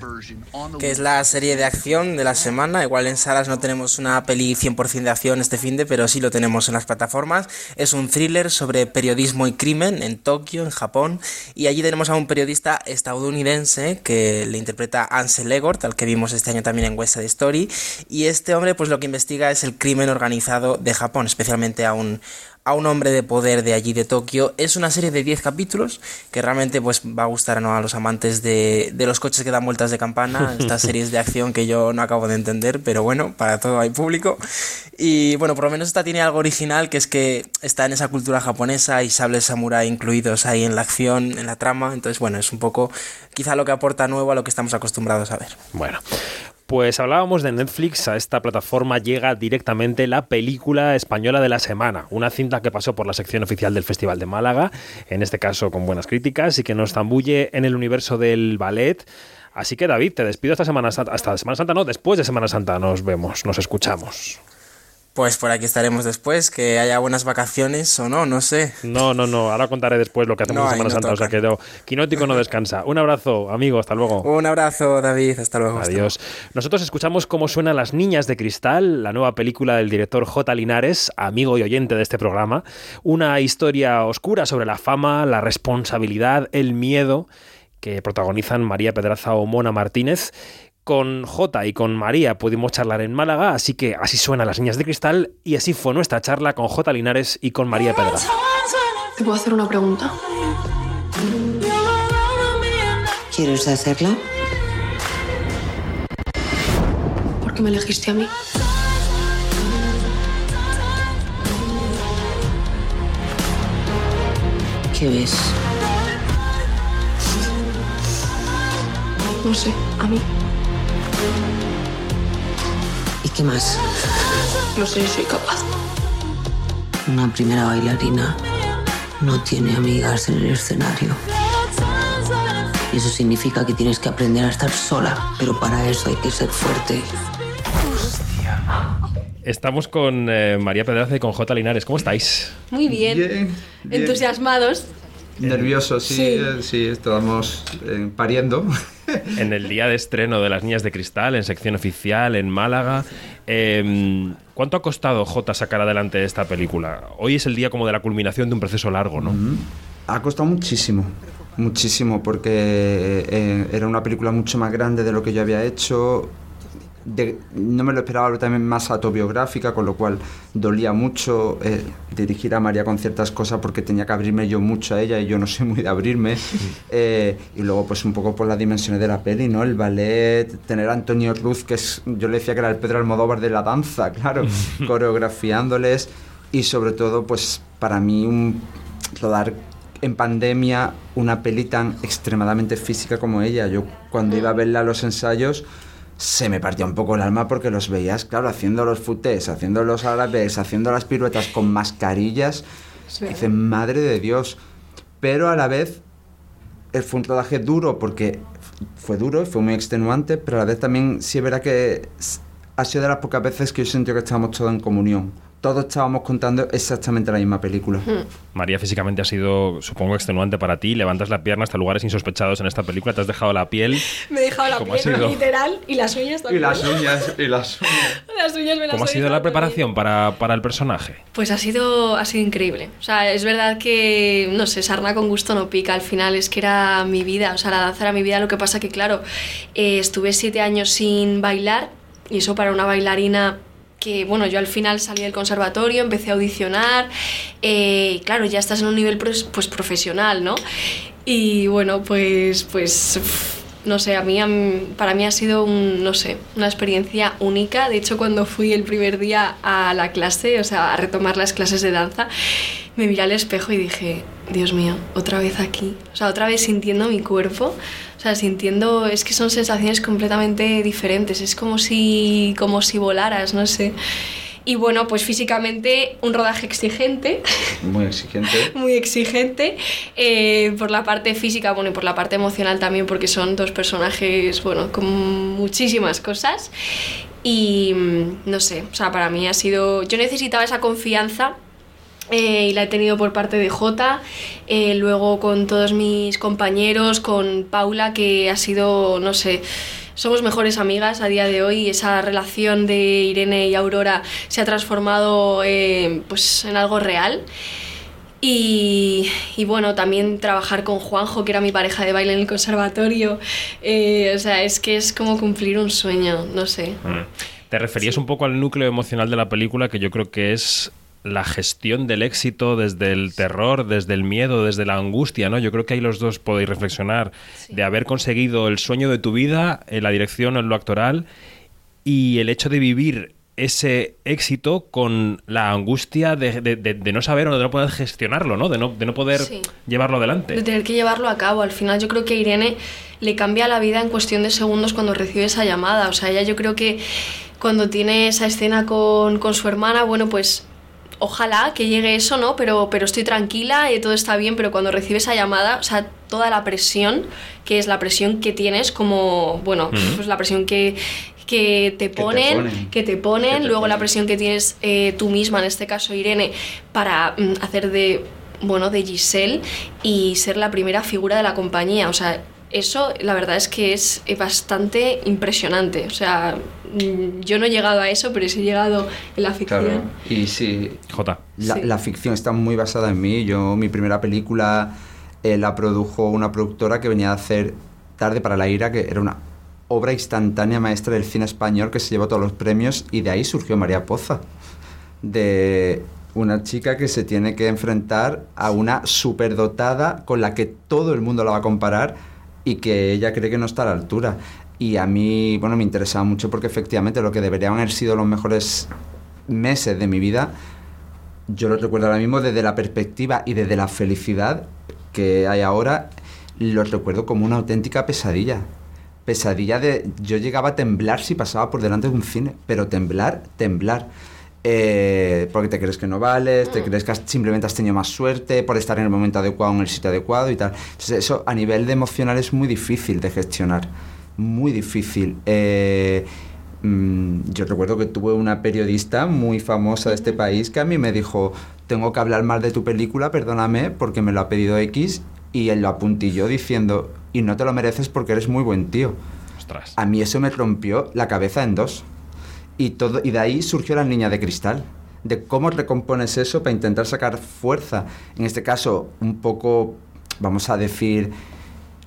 Q: que es la serie de acción de la semana. Igual en salas no tenemos una peli 100% de acción este fin de, pero sí lo tenemos en las plataformas. Es un thriller sobre periodismo y crimen en Tokio, en Japón, y allí tenemos a un periodista estadounidense que le interpreta Ansel Elgort, al que vimos este año también en West Side Story, y este hombre pues lo que investiga es el crimen organizado de Japón, especialmente a un, a un hombre de poder de allí de Tokio. Es una serie de 10 capítulos que realmente pues va a gustar ¿no? a los amantes de, de, los coches que dan vueltas de campana, estas series de acción que yo no acabo de entender, pero bueno, para todo hay público. Y bueno, por lo menos esta tiene algo original que es que está en esa cultura japonesa y sables samurai incluidos ahí en la acción, en la trama, entonces bueno, es un poco quizá lo que aporta nuevo a lo que estamos acostumbrados a ver.
A: Bueno, pues hablábamos de Netflix, a esta plataforma llega directamente la película española de la semana, una cinta que pasó por la sección oficial del Festival de Málaga, en este caso con buenas críticas y que nos zambulle en el universo del ballet. Así que David, te despido esta Semana Santa, hasta Semana Santa, no, después de Semana Santa nos vemos, nos escuchamos.
Q: Pues por aquí estaremos después, que haya buenas vacaciones o no, no sé.
A: No, no, no, ahora contaré después lo que hacemos en Semana Santa, o sea que Quinótico no descansa. Un abrazo, amigo, hasta luego.
Q: Un abrazo, David, hasta luego.
A: Adiós. Nosotros escuchamos cómo suenan Las Niñas de Cristal, la nueva película del director J. Linares, amigo y oyente de este programa. Una historia oscura sobre la fama, la responsabilidad, el miedo que protagonizan María Pedraza o Mona Martínez con J y con María pudimos charlar en Málaga, así que así suenan las niñas de cristal y así fue nuestra charla con J Linares y con María Pedraza.
V: ¿Te puedo hacer una pregunta?
X: ¿Quieres hacerla?
V: ¿Por qué me elegiste a mí?
X: ¿Qué ves?
V: No sé, a mí.
X: ¿Y qué más?
V: No sé si soy capaz.
X: Una primera bailarina no tiene amigas en el escenario. Y eso significa que tienes que aprender a estar sola, pero para eso hay que ser fuerte.
A: Estamos con eh, María Pedraza y con J. Linares. ¿Cómo estáis?
Y: Muy bien.
Z: bien, bien.
Y: Entusiasmados.
Z: Nerviosos, sí,
Y: Sí.
Z: eh, sí, estamos eh, pariendo.
A: En el día de estreno de Las Niñas de Cristal, en sección oficial, en Málaga. Eh, ¿Cuánto ha costado J sacar adelante esta película? Hoy es el día como de la culminación de un proceso largo, ¿no?
Z: Ha costado muchísimo, muchísimo, porque eh, era una película mucho más grande de lo que yo había hecho. De- no me lo esperaba pero también más autobiográfica, con lo cual dolía mucho eh, dirigir a María con ciertas cosas porque tenía que abrirme yo mucho a ella y yo no soy muy de abrirme. Eh, y luego pues un poco por las dimensiones de la peli, ¿no? El ballet, tener a Antonio Cruz, que es, yo le decía que era el Pedro Almodóvar de la danza, claro, coreografiándoles y sobre todo pues para mí un, rodar en pandemia una peli tan extremadamente física como ella. Yo cuando iba a verla a los ensayos se me partía un poco el alma porque los veías, claro, haciendo los futés, haciendo los árabes, haciendo las piruetas con mascarillas.
Y: Sí.
Z: Dice, madre de Dios. Pero a la vez fue un rodaje duro porque fue duro y fue muy extenuante, pero a la vez también sí es verdad que ha sido de las pocas veces que yo sentí que estábamos todos en comunión. Todos estábamos contando exactamente la misma película.
A: María, físicamente ha sido, supongo, extenuante para ti. Levantas la pierna hasta lugares insospechados en esta película. Te has dejado la piel.
Y: Me he dejado la
A: ¿Cómo ha
Y: piel
A: sido?
Y: literal y las uñas
Z: Y
Y: también.
Z: las uñas, y las uñas.
Y: Las uñas me las
A: ¿Cómo ha sido la preparación para, para el personaje?
Y: Pues ha sido, ha sido increíble. O sea, es verdad que, no sé, sarna con gusto no pica. Al final es que era mi vida, o sea, la danza era mi vida. Lo que pasa que, claro, eh, estuve siete años sin bailar y eso para una bailarina que, bueno, yo al final salí del conservatorio, empecé a audicionar, eh, claro, ya estás en un nivel pues, profesional, ¿no? Y bueno, pues, pues no sé, a mí- para mí ha sido un, no sé, una experiencia única. De hecho, cuando fui el primer día a la clase, o sea, a retomar las clases de danza, me miré al espejo y dije, Dios mío, otra vez aquí. O sea, otra vez sintiendo mi cuerpo. O sea, sintiendo, es que son sensaciones completamente diferentes. Es como si, como si volaras, no sé. Y bueno, pues físicamente un rodaje exigente.
Z: Muy exigente.
Y: muy exigente eh, por la parte física, bueno, y por la parte emocional también, porque son dos personajes, bueno, con muchísimas cosas. Y mm, no sé, o sea, para mí ha sido. Yo necesitaba esa confianza. Eh, y la he tenido por parte de Jota, eh, luego con todos mis compañeros, con Paula, que ha sido, no sé, somos mejores amigas a día de hoy esa relación de Irene y Aurora se ha transformado eh, pues en algo real. Y, y bueno, también trabajar con Juanjo, que era mi pareja de baile en el conservatorio. o sea, es que es como cumplir un sueño, no sé.
A: Mm. Te referías un poco al núcleo emocional de la película, que yo creo que es la gestión del éxito desde el terror, desde el miedo, desde la angustia, ¿no? Yo creo que ahí los dos podéis reflexionar de haber conseguido el sueño de tu vida en la dirección o en lo actoral y el hecho de vivir ese éxito con la angustia de, no saber o de no poder gestionarlo, ¿no? De no, de no poder llevarlo adelante.
Y: De tener que llevarlo a cabo. Al final yo creo que Irene le cambia la vida en cuestión de segundos cuando recibe esa llamada. O sea, ella yo creo que cuando tiene esa escena con, con su hermana, bueno, pues ojalá que llegue eso, ¿no? Pero, pero estoy tranquila y todo está bien, pero cuando recibe esa llamada, o sea, toda la presión, que es la presión que tienes como, bueno, pues la presión que, que te ponen, que te ponen, luego la presión que tienes eh, tú misma, en este caso Irene, para mm, hacer de, bueno, de Giselle y ser la primera figura de la compañía, o sea, eso la verdad es que es bastante impresionante. O sea, mm, yo no he llegado a eso, pero sí he llegado en la ficción.
Z: Y sí,
A: J.
Z: La, ficción está muy basada en mí. Yo, mi primera película eh, la produjo una productora que venía a hacer Tarde para la Ira, que era una obra instantánea maestra del cine español que se llevó todos los premios y de ahí surgió María Poza. De una chica que se tiene que enfrentar a una superdotada con la que todo el mundo la va a comparar y que ella cree que no está a la altura. Y a mí, bueno, me interesaba mucho porque efectivamente lo que deberían haber sido los mejores meses de mi vida, yo lo recuerdo ahora mismo desde la perspectiva y desde la felicidad que hay ahora, los recuerdo como una auténtica pesadilla. Pesadilla de... Yo llegaba a temblar si pasaba por delante de un cine, pero temblar, temblar. Eh, porque te crees que no vales, te mm. crees que simplemente has tenido más suerte por estar en el momento adecuado, en el sitio adecuado y tal. Entonces, eso a nivel de emocional es muy difícil de gestionar. Muy difícil. Eh, mm, yo recuerdo que tuve una periodista muy famosa de este país que a mí me dijo, tengo que hablar mal de tu película, perdóname, porque me lo ha pedido X, y él lo apuntilló diciendo, y no te lo mereces porque eres muy buen tío. A mí eso me rompió la cabeza en dos. Y, todo, y de ahí surgió la niña de cristal, de cómo recompones eso para intentar sacar fuerza. En este caso, un poco, vamos a decir,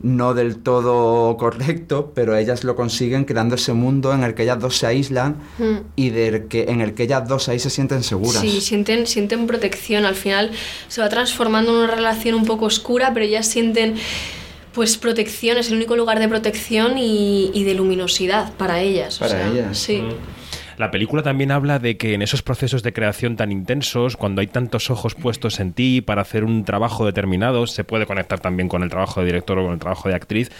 Z: no del todo correcto, pero ellas lo consiguen creando ese mundo en el que ellas dos se aíslan mm. y de que, en el que ellas dos ahí se sienten seguras.
Y: Sí, sienten, sienten protección. Al final se va transformando en una relación un poco oscura, pero ellas sienten pues protección, es el único lugar de protección y, de luminosidad para ellas.
Z: Para ellas.
Y: Sí. Mm.
A: La película también habla de que en esos procesos de creación tan intensos, cuando hay tantos ojos puestos en ti para hacer un trabajo determinado, se puede conectar también con el trabajo de director o con el trabajo de actriz,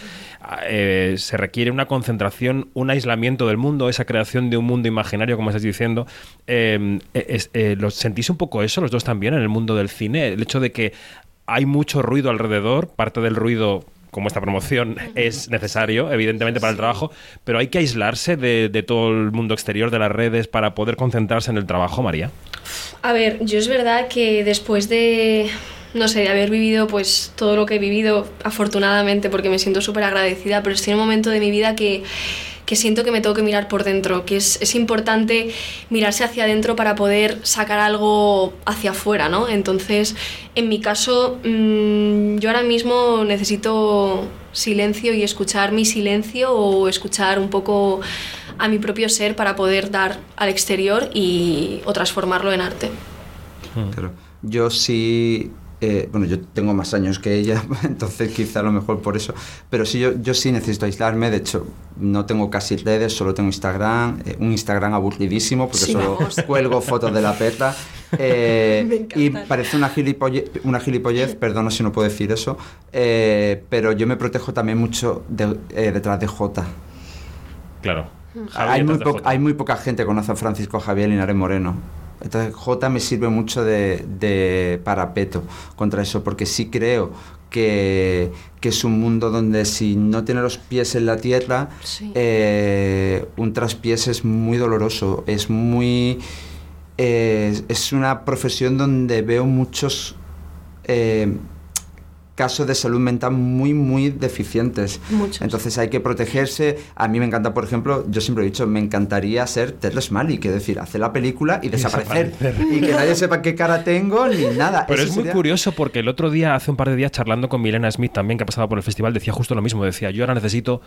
A: eh, se requiere una concentración, un aislamiento del mundo, esa creación de un mundo imaginario, como estás diciendo. Eh, eh, ¿Sentís un poco eso los dos también en el mundo del cine? El hecho de que hay mucho ruido alrededor, parte del ruido como esta promoción es necesario, evidentemente, para el trabajo, pero hay que aislarse de, todo el mundo exterior, de las redes, para poder concentrarse en el trabajo, María.
Y: A ver, yo es verdad que después de, no sé, de haber vivido pues todo lo que he vivido, afortunadamente, porque me siento súper agradecida, pero estoy en un momento de mi vida que que siento que me tengo que mirar por dentro, que es, es importante mirarse hacia adentro para poder sacar algo hacia afuera, ¿no? Entonces, en mi caso, mmm, yo ahora mismo necesito silencio y escuchar mi silencio o escuchar un poco a mi propio ser para poder dar al exterior y o transformarlo en arte.
Z: Claro. Yo sí eh, bueno, yo tengo más años que ella, entonces quizá a lo mejor por eso, pero sí, yo, yo sí necesito aislarme, de hecho, no tengo casi redes, solo tengo Instagram, eh, un Instagram aburridísimo, porque solo cuelgo fotos de la perra, eh, y parece una gilipollez, una gilipollez, perdona si no puedo decir eso, pero yo me protejo también mucho detrás de J.
A: Claro.
Z: Hay muy, hay muy, poca gente que conoce a Francisco Javier Linares Moreno. Entonces J me sirve mucho de, parapeto contra eso, porque sí creo que, es un mundo donde si no tiene los pies en la tierra, eh, un traspiés es muy doloroso, es muy... Eh, es una profesión donde veo muchos... Eh, casos de salud mental muy, muy deficientes. Entonces hay que protegerse. A mí me encanta, por ejemplo, yo siempre he dicho, me encantaría ser Terrence Malick, es decir, hacer la película y, desaparecer. Y que nadie sepa qué cara tengo ni nada.
A: Pero es muy curioso porque el otro día, hace un par de días, charlando con Milena Smith también, que ha pasado por el festival, decía justo lo mismo. Decía, yo ahora necesito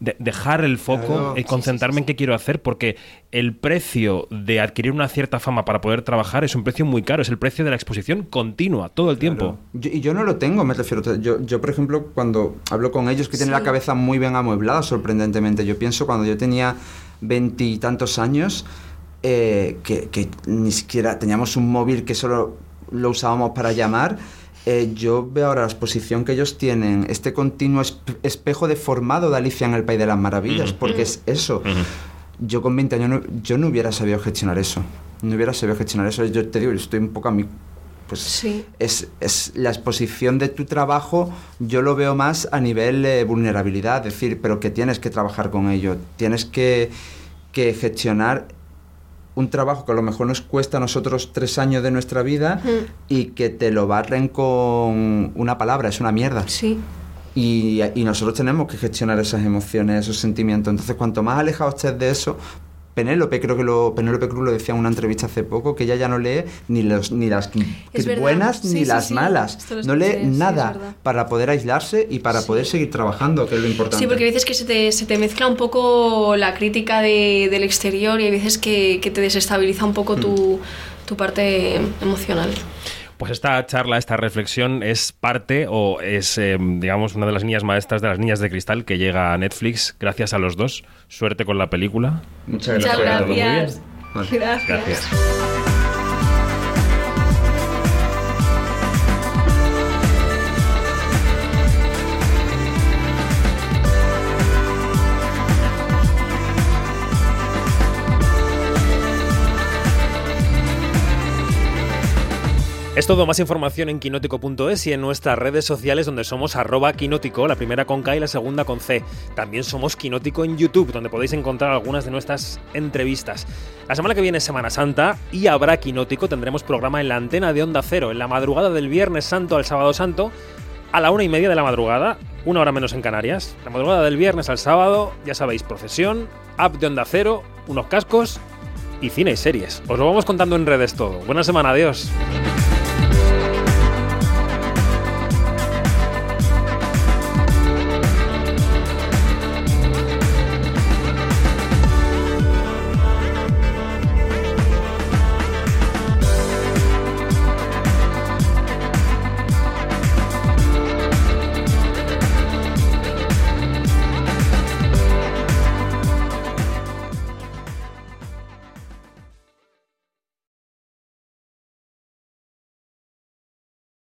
A: dejar el foco y concentrarme en qué quiero hacer, porque el precio de adquirir una cierta fama para poder trabajar es un precio muy caro, es el precio de la exposición continua, todo el tiempo.
Z: y yo no lo tengo, me refiero. Yo, yo, por ejemplo, cuando hablo con ellos que tienen la cabeza muy bien amueblada, sorprendentemente, yo pienso cuando yo tenía veintitantos años, eh, que, que ni siquiera teníamos un móvil que solo lo usábamos para llamar eh, yo veo ahora la exposición que ellos tienen, este continuo espejo deformado de Alicia en el País de las Maravillas, porque es eso. Yo con 20 años no, yo no hubiera sabido gestionar eso. No hubiera sabido gestionar eso. Yo te digo, estoy un poco a mi... Pues sí. es, es, la exposición de tu trabajo, yo lo veo más a nivel de vulnerabilidad, decir, pero que tienes que trabajar con ello, tienes que, que gestionar un trabajo que a lo mejor nos cuesta a nosotros tres años de nuestra vida y que te lo barren con una palabra, es una mierda.
Y: Sí.
Z: Y, y, nosotros tenemos que gestionar esas emociones, esos sentimientos. Entonces, cuanto más alejado estés de eso, Penélope, creo que lo, Penélope Cruz lo decía en una entrevista hace poco, que ella ya no lee ni, los, ni las buenas ni las malas. No lee nada para poder aislarse y para poder seguir trabajando, que es lo importante.
Y: Sí, porque hay veces que se te, se te mezcla un poco la crítica de, del exterior y hay veces que, que te desestabiliza un poco tu, mm. tu parte emocional.
A: Pues esta charla, esta reflexión es parte o es, eh, digamos, una de las niñas maestras de las niñas de cristal que llega a Netflix gracias a los dos. Suerte con la película.
Z: Muchas gracias.
Y: Muchas gracias.
A: gracias. Es todo, más información en quinótico.es y en nuestras redes sociales donde somos arroba quinótico, la primera con K y la segunda con C. También somos quinótico en YouTube, donde podéis encontrar algunas de nuestras entrevistas. La semana que viene es Semana Santa y habrá quinótico, tendremos programa en la antena de Onda Cero, en la madrugada del Viernes Santo al Sábado Santo, a la una y media de la madrugada, una hora menos en Canarias. La madrugada del viernes al sábado, ya sabéis, procesión, app de Onda Cero, unos cascos y cine y series. Os lo vamos contando en redes todo. Buena semana, adiós.